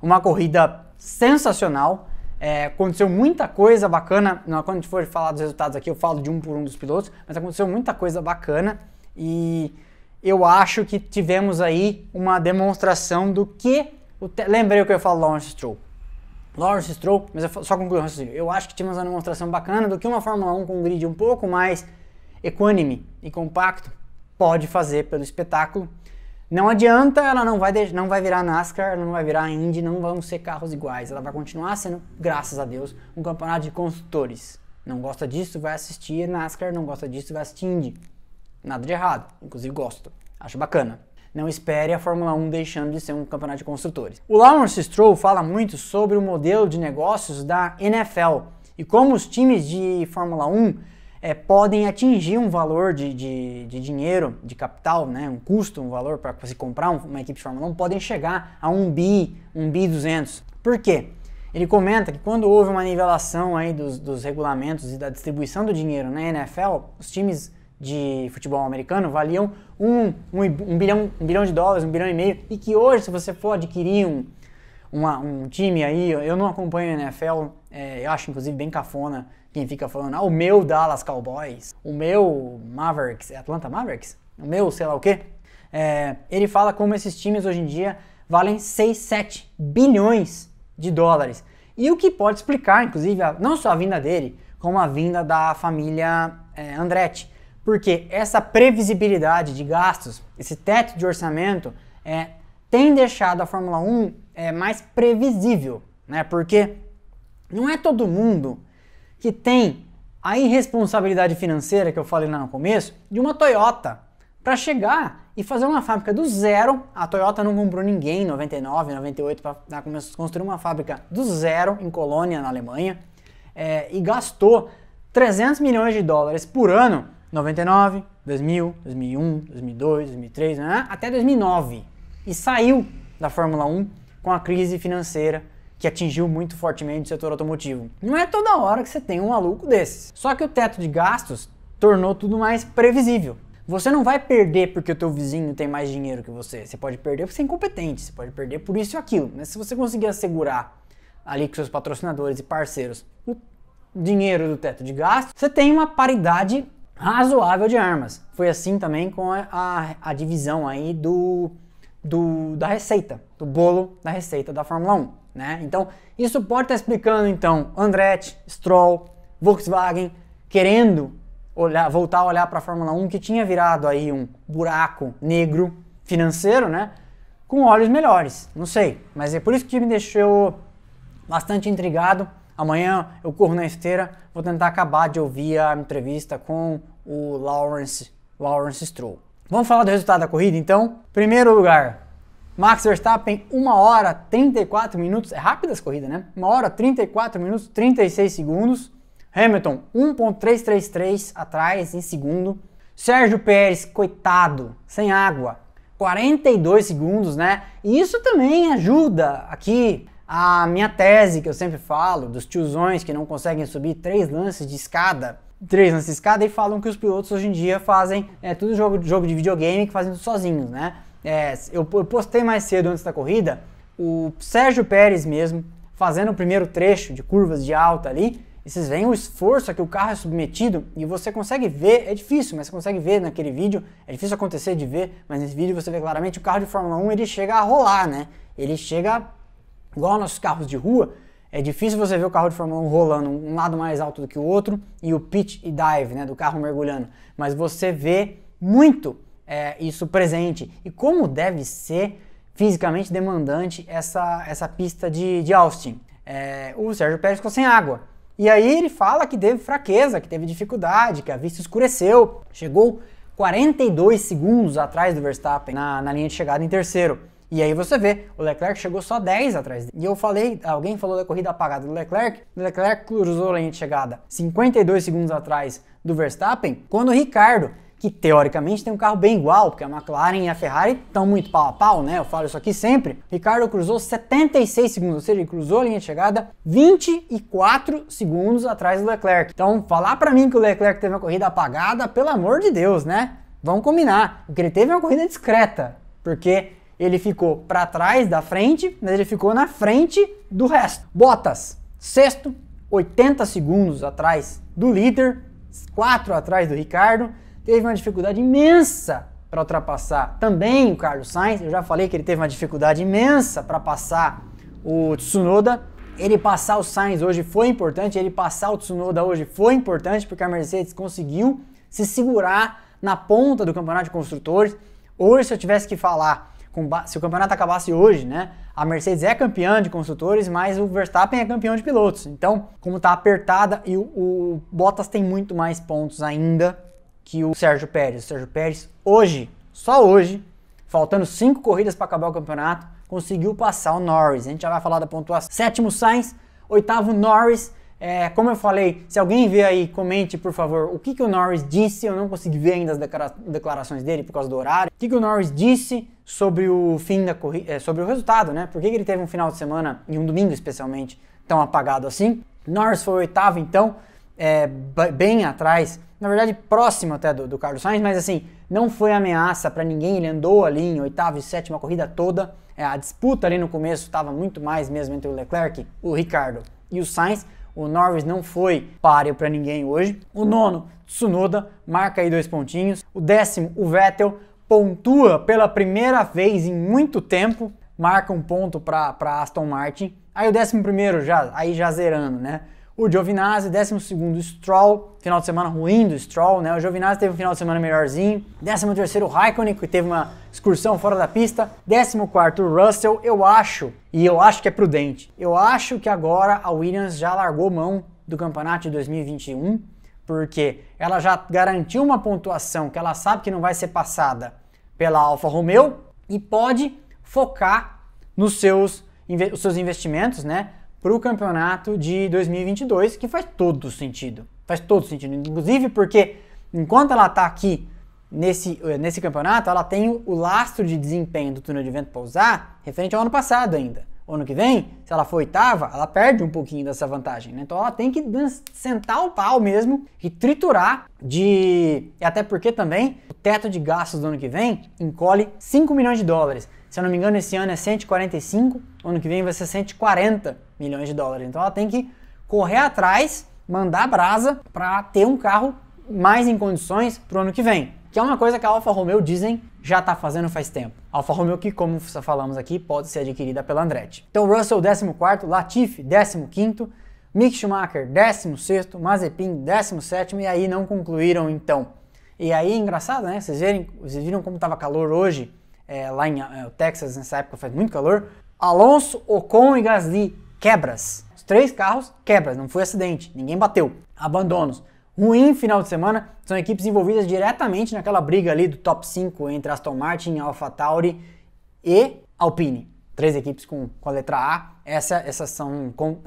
uma corrida sensacional. É, aconteceu muita coisa bacana. Quando a gente for falar dos resultados aqui, eu falo de um por um dos pilotos, mas aconteceu muita coisa bacana e eu acho que tivemos aí uma demonstração do que. O te... Lembrei o que eu falo Lawrence Stroll. Lawrence Stroll, mas eu só concluo Eu acho que tivemos uma demonstração bacana do que uma Fórmula 1 com um grid um pouco mais equânime e compacto pode fazer pelo espetáculo. Não adianta, ela não vai, não vai virar NASCAR, ela não vai virar Indy, não vão ser carros iguais. Ela vai continuar sendo, graças a Deus, um campeonato de construtores. Não gosta disso, vai assistir NASCAR, não gosta disso, vai assistir Indy. Nada de errado, inclusive gosto, acho bacana. Não espere a Fórmula 1 deixando de ser um campeonato de construtores. O Lawrence Stroll fala muito sobre o modelo de negócios da NFL e como os times de Fórmula 1 é, podem atingir um valor de, de, de, dinheiro, de capital, né, um custo, um valor para se comprar uma equipe de Fórmula 1, podem chegar a um bi, um bi 200. Por quê? Ele comenta que quando houve uma nivelação aí dos, dos regulamentos e da distribuição do dinheiro na NFL, os times de futebol americano valiam um, um, um, bilhão, um bilhão de dólares, um bilhão e meio, e que hoje, se você for adquirir um, uma, um time aí, eu não acompanho a NFL, é, eu acho inclusive bem cafona quem fica falando, ah, o meu Dallas Cowboys, o meu Mavericks, é Atlanta Mavericks? O meu sei lá o quê? É, ele fala como esses times hoje em dia valem 6, 7 bilhões de dólares. E o que pode explicar, inclusive, a, não só a vinda dele, como a vinda da família é, Andretti. Porque essa previsibilidade de gastos, esse teto de orçamento, é, tem deixado a Fórmula 1 é, mais previsível, né? Porque não é todo mundo que tem a irresponsabilidade financeira que eu falei lá no começo de uma Toyota para chegar e fazer uma fábrica do zero. A Toyota não comprou ninguém em 99, 98 para construir uma fábrica do zero em Colônia, na Alemanha, é, e gastou 300 milhões de dólares por ano, 99, 2000, 2001, 2002, 2003, né, até 2009, e saiu da Fórmula 1 com a crise financeira que atingiu muito fortemente o setor automotivo. Não é toda hora que você tem um maluco desses. Só que o teto de gastos tornou tudo mais previsível. Você não vai perder porque o teu vizinho tem mais dinheiro que você. Você pode perder porque você é incompetente, você pode perder por isso e aquilo. Mas se você conseguir assegurar ali com seus patrocinadores e parceiros o dinheiro do teto de gastos, você tem uma paridade razoável de armas. Foi assim também com a, a, a divisão aí do do, da receita, do bolo da receita da Fórmula 1. Né? Então, isso pode estar explicando então Andretti, Stroll, Volkswagen querendo olhar, voltar a olhar para a Fórmula 1 que tinha virado aí um buraco negro financeiro, né? Com olhos melhores, não sei, mas é por isso que me deixou bastante intrigado. Amanhã eu corro na esteira, vou tentar acabar de ouvir a entrevista com o Lawrence, Lawrence Stroll. Vamos falar do resultado da corrida então? Primeiro lugar, Max Verstappen, 1 hora 34 minutos, é rápida essa corrida, né? 1 hora 34 minutos 36 segundos. Hamilton, 1.333 atrás em segundo. Sérgio Pérez, coitado, sem água, 42 segundos, né? E isso também ajuda aqui a minha tese que eu sempre falo dos tiozões que não conseguem subir três lances de escada três nessa escada e falam que os pilotos hoje em dia fazem é, tudo jogo, jogo de videogame que fazem tudo sozinhos, né? É, eu, eu postei mais cedo antes da corrida o Sérgio Pérez mesmo fazendo o primeiro trecho de curvas de alta ali. E vocês veem o esforço a que o carro é submetido e você consegue ver, é difícil, mas você consegue ver naquele vídeo, é difícil acontecer de ver, mas nesse vídeo você vê claramente o carro de Fórmula 1 ele chega a rolar, né? Ele chega igual nossos carros de rua, é difícil você ver o carro de Fórmula 1 rolando um lado mais alto do que o outro e o pitch e dive, né, do carro mergulhando. Mas você vê muito é, isso presente e como deve ser fisicamente demandante essa, essa pista de, de Austin. É, o Sérgio Pérez ficou sem água. E aí ele fala que teve fraqueza, que teve dificuldade, que a vista escureceu. Chegou 42 segundos atrás do Verstappen na, na linha de chegada em terceiro. E aí você vê, o Leclerc chegou só 10 atrás dele. E eu falei, alguém falou da corrida apagada do Leclerc, o Leclerc cruzou a linha de chegada 52 segundos atrás do Verstappen, quando o Ricardo, que teoricamente tem um carro bem igual, porque a McLaren e a Ferrari estão muito pau a pau, né? Eu falo isso aqui sempre. Ricardo cruzou 76 segundos, ou seja, ele cruzou a linha de chegada 24 segundos atrás do Leclerc. Então, falar para mim que o Leclerc teve uma corrida apagada, pelo amor de Deus, né? Vamos combinar. O que ele teve uma corrida discreta, porque ele ficou para trás da frente, mas ele ficou na frente do resto. Bottas, sexto, 80 segundos atrás do líder, 4 atrás do Ricardo, teve uma dificuldade imensa para ultrapassar também o Carlos Sainz. Eu já falei que ele teve uma dificuldade imensa para passar o Tsunoda. Ele passar o Sainz hoje foi importante, ele passar o Tsunoda hoje foi importante porque a Mercedes conseguiu se segurar na ponta do campeonato de construtores. Hoje, se eu tivesse que falar se o campeonato acabasse hoje, né? A Mercedes é campeã de construtores, mas o Verstappen é campeão de pilotos. Então, como está apertada e o, o, Bottas tem muito mais pontos ainda que o Sérgio Pérez. O Sérgio Pérez hoje, só hoje, faltando cinco corridas para acabar o campeonato, conseguiu passar o Norris. A gente já vai falar da pontuação. Sétimo Sainz, oitavo Norris. É, como eu falei, se alguém vê aí, comente por favor o que, que o Norris disse. Eu não consegui ver ainda as declarações dele por causa do horário. O que, que o Norris disse sobre o fim da corrida, é, sobre o resultado, né? Por que, ele teve um final de semana e um domingo especialmente tão apagado assim? Norris foi oitavo, então, é, bem atrás, na verdade próximo até do, do Carlos Sainz, mas assim, não foi ameaça para ninguém. Ele andou ali em oitavo e sétima corrida toda. É, a disputa ali no começo estava muito mais mesmo entre o Leclerc, o Ricardo e o Sainz. O Norris não foi páreo para ninguém hoje. O nono, Tsunoda, marca aí dois pontinhos. O décimo, o Vettel, pontua pela primeira vez em muito tempo, marca um ponto para Aston Martin. Aí o décimo primeiro já, aí já zerando, né? O Giovinazzi, 12 Stroll, final de semana ruim do Stroll, né? O Giovinazzi teve um final de semana melhorzinho. 13 terceiro Raikkonen, que teve uma excursão fora da pista. 14 quarto Russell, eu acho, e eu acho que é prudente, eu acho que agora a Williams já largou mão do campeonato de 2021, porque ela já garantiu uma pontuação que ela sabe que não vai ser passada pela Alfa Romeo e pode focar nos seus, os seus investimentos, né? para o campeonato de 2022, que faz todo sentido. Faz todo sentido. Inclusive porque enquanto ela está aqui nesse, eh, nesse campeonato, ela tem o lastro de desempenho do túnel de vento para usar referente ao ano passado ainda. O ano que vem, se ela for oitava, ela perde um pouquinho dessa vantagem. Né? Então ela tem que sentar o pau mesmo e triturar de. E até porque também o teto de gastos do ano que vem encolhe 5 milhões de dólares. Se eu não me engano, esse ano é 145, ano que vem vai ser 140 milhões de dólares. Então ela tem que correr atrás, mandar brasa para ter um carro mais em condições para o ano que vem. Que é uma coisa que a Alfa Romeo dizem já está fazendo faz tempo. Alfa Romeo que, como falamos aqui, pode ser adquirida pela Andretti. Então Russell 14º, Latifi 15º, Mick Schumacher 16º, Mazepin 17º e aí não concluíram então. E aí é engraçado, né? Vocês, verem, vocês viram como estava calor hoje é, lá em é, Texas, nessa época faz muito calor. Alonso, Ocon e Gasly, quebras. Os três carros, quebras, não foi acidente, ninguém bateu. Abandonos. Ruim final de semana, são equipes envolvidas diretamente naquela briga ali do top 5 entre Aston Martin, AlphaTauri e Alpine. Três equipes com, com a letra A. Essa, essas são, com,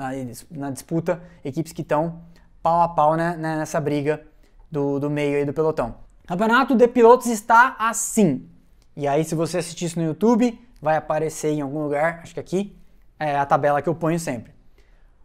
na disputa, equipes que estão pau a pau né, nessa briga do, do meio aí do pelotão. Campeonato de pilotos está assim. E aí, se você assistir isso no YouTube, vai aparecer em algum lugar, acho que aqui, é a tabela que eu ponho sempre.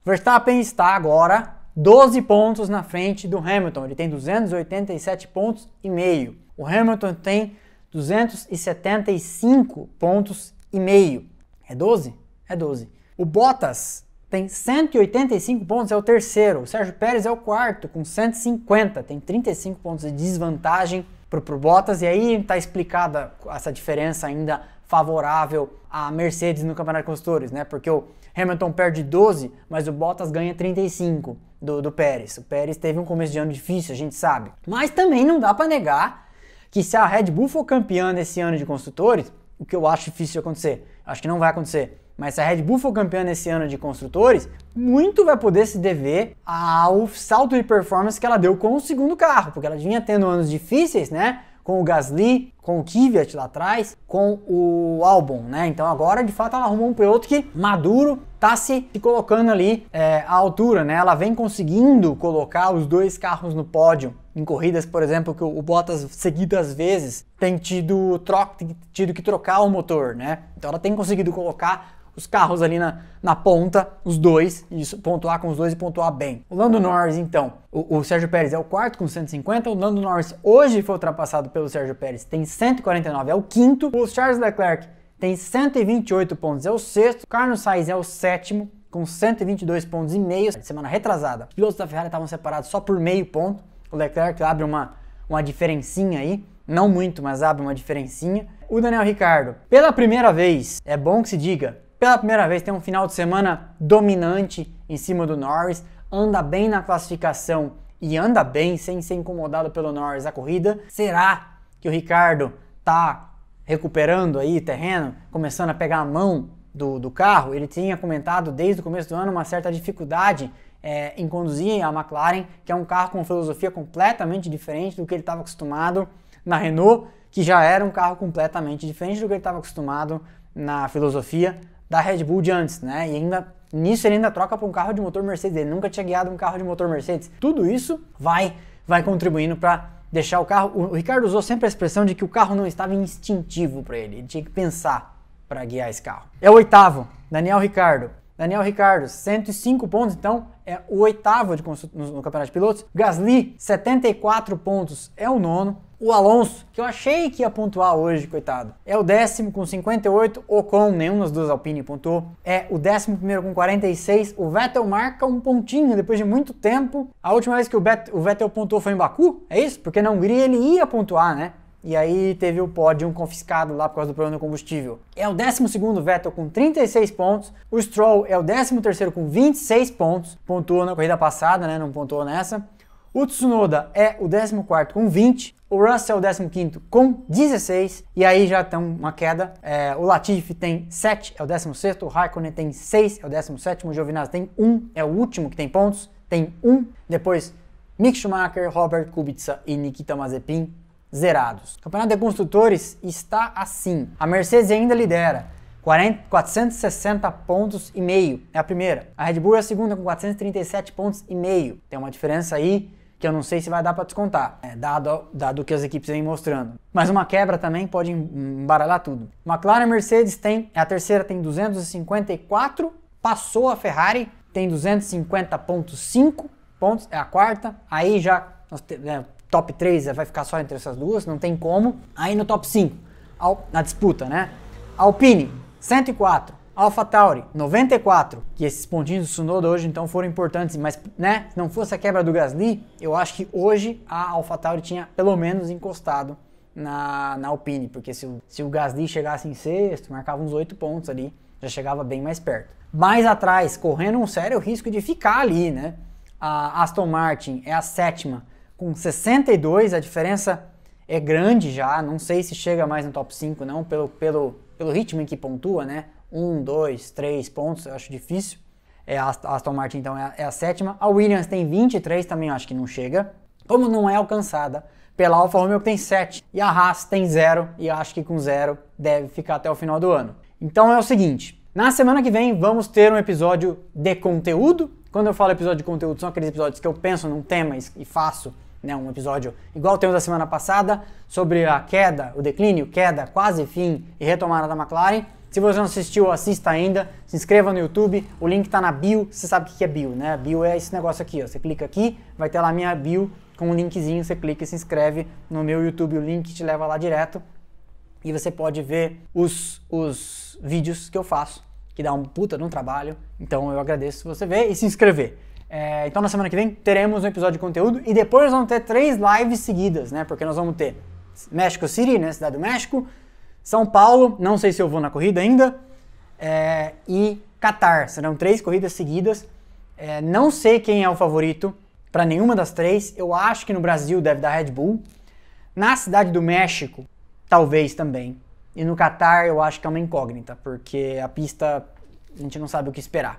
Verstappen está agora 12 pontos na frente do Hamilton. Ele tem 287 pontos e meio. O Hamilton tem 275 pontos e meio. É 12? É 12. O Bottas tem 185 pontos, é o terceiro. O Sérgio Pérez é o quarto, com 150. Tem 35 pontos de desvantagem para o Bottas, e aí está explicada essa diferença ainda favorável à Mercedes no Campeonato de Construtores, né? Porque o Hamilton perde 12, mas o Bottas ganha 35 do, do Pérez. O Pérez teve um começo de ano difícil, a gente sabe. Mas também não dá para negar que se a Red Bull for campeã nesse ano de construtores, o que eu acho difícil de acontecer, acho que não vai acontecer, mas se a Red Bull for campeã nesse ano de construtores, muito vai poder se dever ao salto de performance que ela deu com o segundo carro, porque ela vinha tendo anos difíceis, né? Com o Gasly, com o Kvyat lá atrás, com o Albon, né? Então agora de fato ela arrumou um piloto que maduro tá se, colocando ali é, à altura, né? Ela vem conseguindo colocar os dois carros no pódio em corridas, por exemplo, que o Bottas seguidas vezes tem tido, troca, tem tido que trocar o motor, né? Então ela tem conseguido colocar os carros ali na, na ponta, os dois, isso, pontuar com os dois e pontuar bem. O Lando Norris, então, o, o, Sérgio Pérez é o quarto com 150, o Lando Norris hoje foi ultrapassado pelo Sérgio Pérez, tem 149, é o quinto. O Charles Leclerc tem 128 pontos, é o sexto. O Carlos Sainz é o sétimo, com 122 pontos e meio. Semana retrasada, os pilotos da Ferrari estavam separados só por meio ponto. O Leclerc abre uma, uma diferencinha aí, não muito, mas abre uma diferencinha. O Daniel Ricardo, pela primeira vez, é bom que se diga, pela primeira vez tem um final de semana dominante em cima do Norris, anda bem na classificação e anda bem sem ser incomodado pelo Norris a corrida. Será que o Ricardo tá recuperando aí terreno, começando a pegar a mão do, do carro, ele tinha comentado desde o começo do ano uma certa dificuldade é, em conduzir a McLaren, que é um carro com filosofia completamente diferente do que ele estava acostumado na Renault, que já era um carro completamente diferente do que ele estava acostumado na filosofia da Red Bull de antes, né? E ainda nisso ele ainda troca para um carro de motor Mercedes, ele nunca tinha guiado um carro de motor Mercedes. Tudo isso vai vai contribuindo para deixar o carro. O Ricardo usou sempre a expressão de que o carro não estava instintivo para ele, ele tinha que pensar para guiar esse carro. É o oitavo, Daniel Ricardo. Daniel Ricardo, 105 pontos, então é o oitavo de, no, no Campeonato de Pilotos. Gasly, 74 pontos, é o nono. O Alonso, que eu achei que ia pontuar hoje, coitado, é o décimo com 58. Ocon, nenhum das duas Alpine pontuou. É o décimo primeiro com 46. O Vettel marca um pontinho depois de muito tempo. A última vez que o, Bet o Vettel pontuou foi em Baku, é isso? Porque na Hungria ele ia pontuar, né? E aí teve o pódio confiscado lá por causa do problema do combustível. É o 12 Vettel com 36 pontos. O Stroll é o 13 com 26 pontos. Pontuou na corrida passada, né? Não pontuou nessa. O Tsunoda é o 14 com 20. O Russell é o 15 com 16. E aí já tem uma queda. É, o Latifi tem 7, é o 16. O Raikkonen tem 6, é o 17. O Giovinazzi tem 1, é o último que tem pontos. Tem 1. Depois Mick Schumacher, Robert Kubica e Nikita Mazepin zerados. O campeonato de construtores está assim. A Mercedes ainda lidera. 40, 460 pontos e meio é a primeira. A Red Bull é a segunda com 437 pontos e meio. Tem uma diferença aí que eu não sei se vai dar para descontar, é, dado, dado que as equipes vêm mostrando. Mas uma quebra também pode embaralhar tudo. McLaren e Mercedes tem, a terceira tem 254, passou a Ferrari, tem 250.5 pontos, é a quarta. Aí já nós né, top 3 vai ficar só entre essas duas, não tem como. Aí no top 5, na disputa, né? Alpine, 104. AlphaTauri, 94. Que esses pontinhos do Tsunoda hoje então foram importantes, mas né, se não fosse a quebra do Gasly, eu acho que hoje a AlphaTauri tinha pelo menos encostado na, na Alpine, porque se o, se o Gasly chegasse em sexto, marcava uns 8 pontos ali, já chegava bem mais perto. Mais atrás, correndo um sério risco de ficar ali, né? A Aston Martin é a sétima com 62, a diferença é grande já, não sei se chega mais no top 5 não, pelo, pelo, pelo ritmo em que pontua, né? 1, 2, 3 pontos, eu acho difícil. É, a Aston Martin então é a, é a sétima. A Williams tem 23, também acho que não chega. Como não é alcançada pela Alfa Romeo que tem 7 e a Haas tem 0 e acho que com 0 deve ficar até o final do ano. Então é o seguinte, na semana que vem vamos ter um episódio de conteúdo. Quando eu falo episódio de conteúdo, são aqueles episódios que eu penso num tema e faço né, um episódio igual temos da semana passada sobre a queda, o declínio, queda, quase fim e retomada da McLaren. Se você não assistiu, assista ainda, se inscreva no YouTube, o link está na bio, você sabe o que é bio, né? Bio é esse negócio aqui, ó. você clica aqui, vai ter lá minha bio com um linkzinho, você clica e se inscreve no meu YouTube, o link te leva lá direto e você pode ver os, os vídeos que eu faço, que dá um puta de um trabalho, então eu agradeço você ver e se inscrever. É, então na semana que vem teremos um episódio de conteúdo e depois vamos ter três lives seguidas, né? Porque nós vamos ter México City, né? Cidade do México, São Paulo, não sei se eu vou na corrida ainda, é, e Qatar. Serão três corridas seguidas. É, não sei quem é o favorito para nenhuma das três. Eu acho que no Brasil deve dar Red Bull. Na Cidade do México, talvez também. E no Qatar eu acho que é uma incógnita, porque a pista a gente não sabe o que esperar.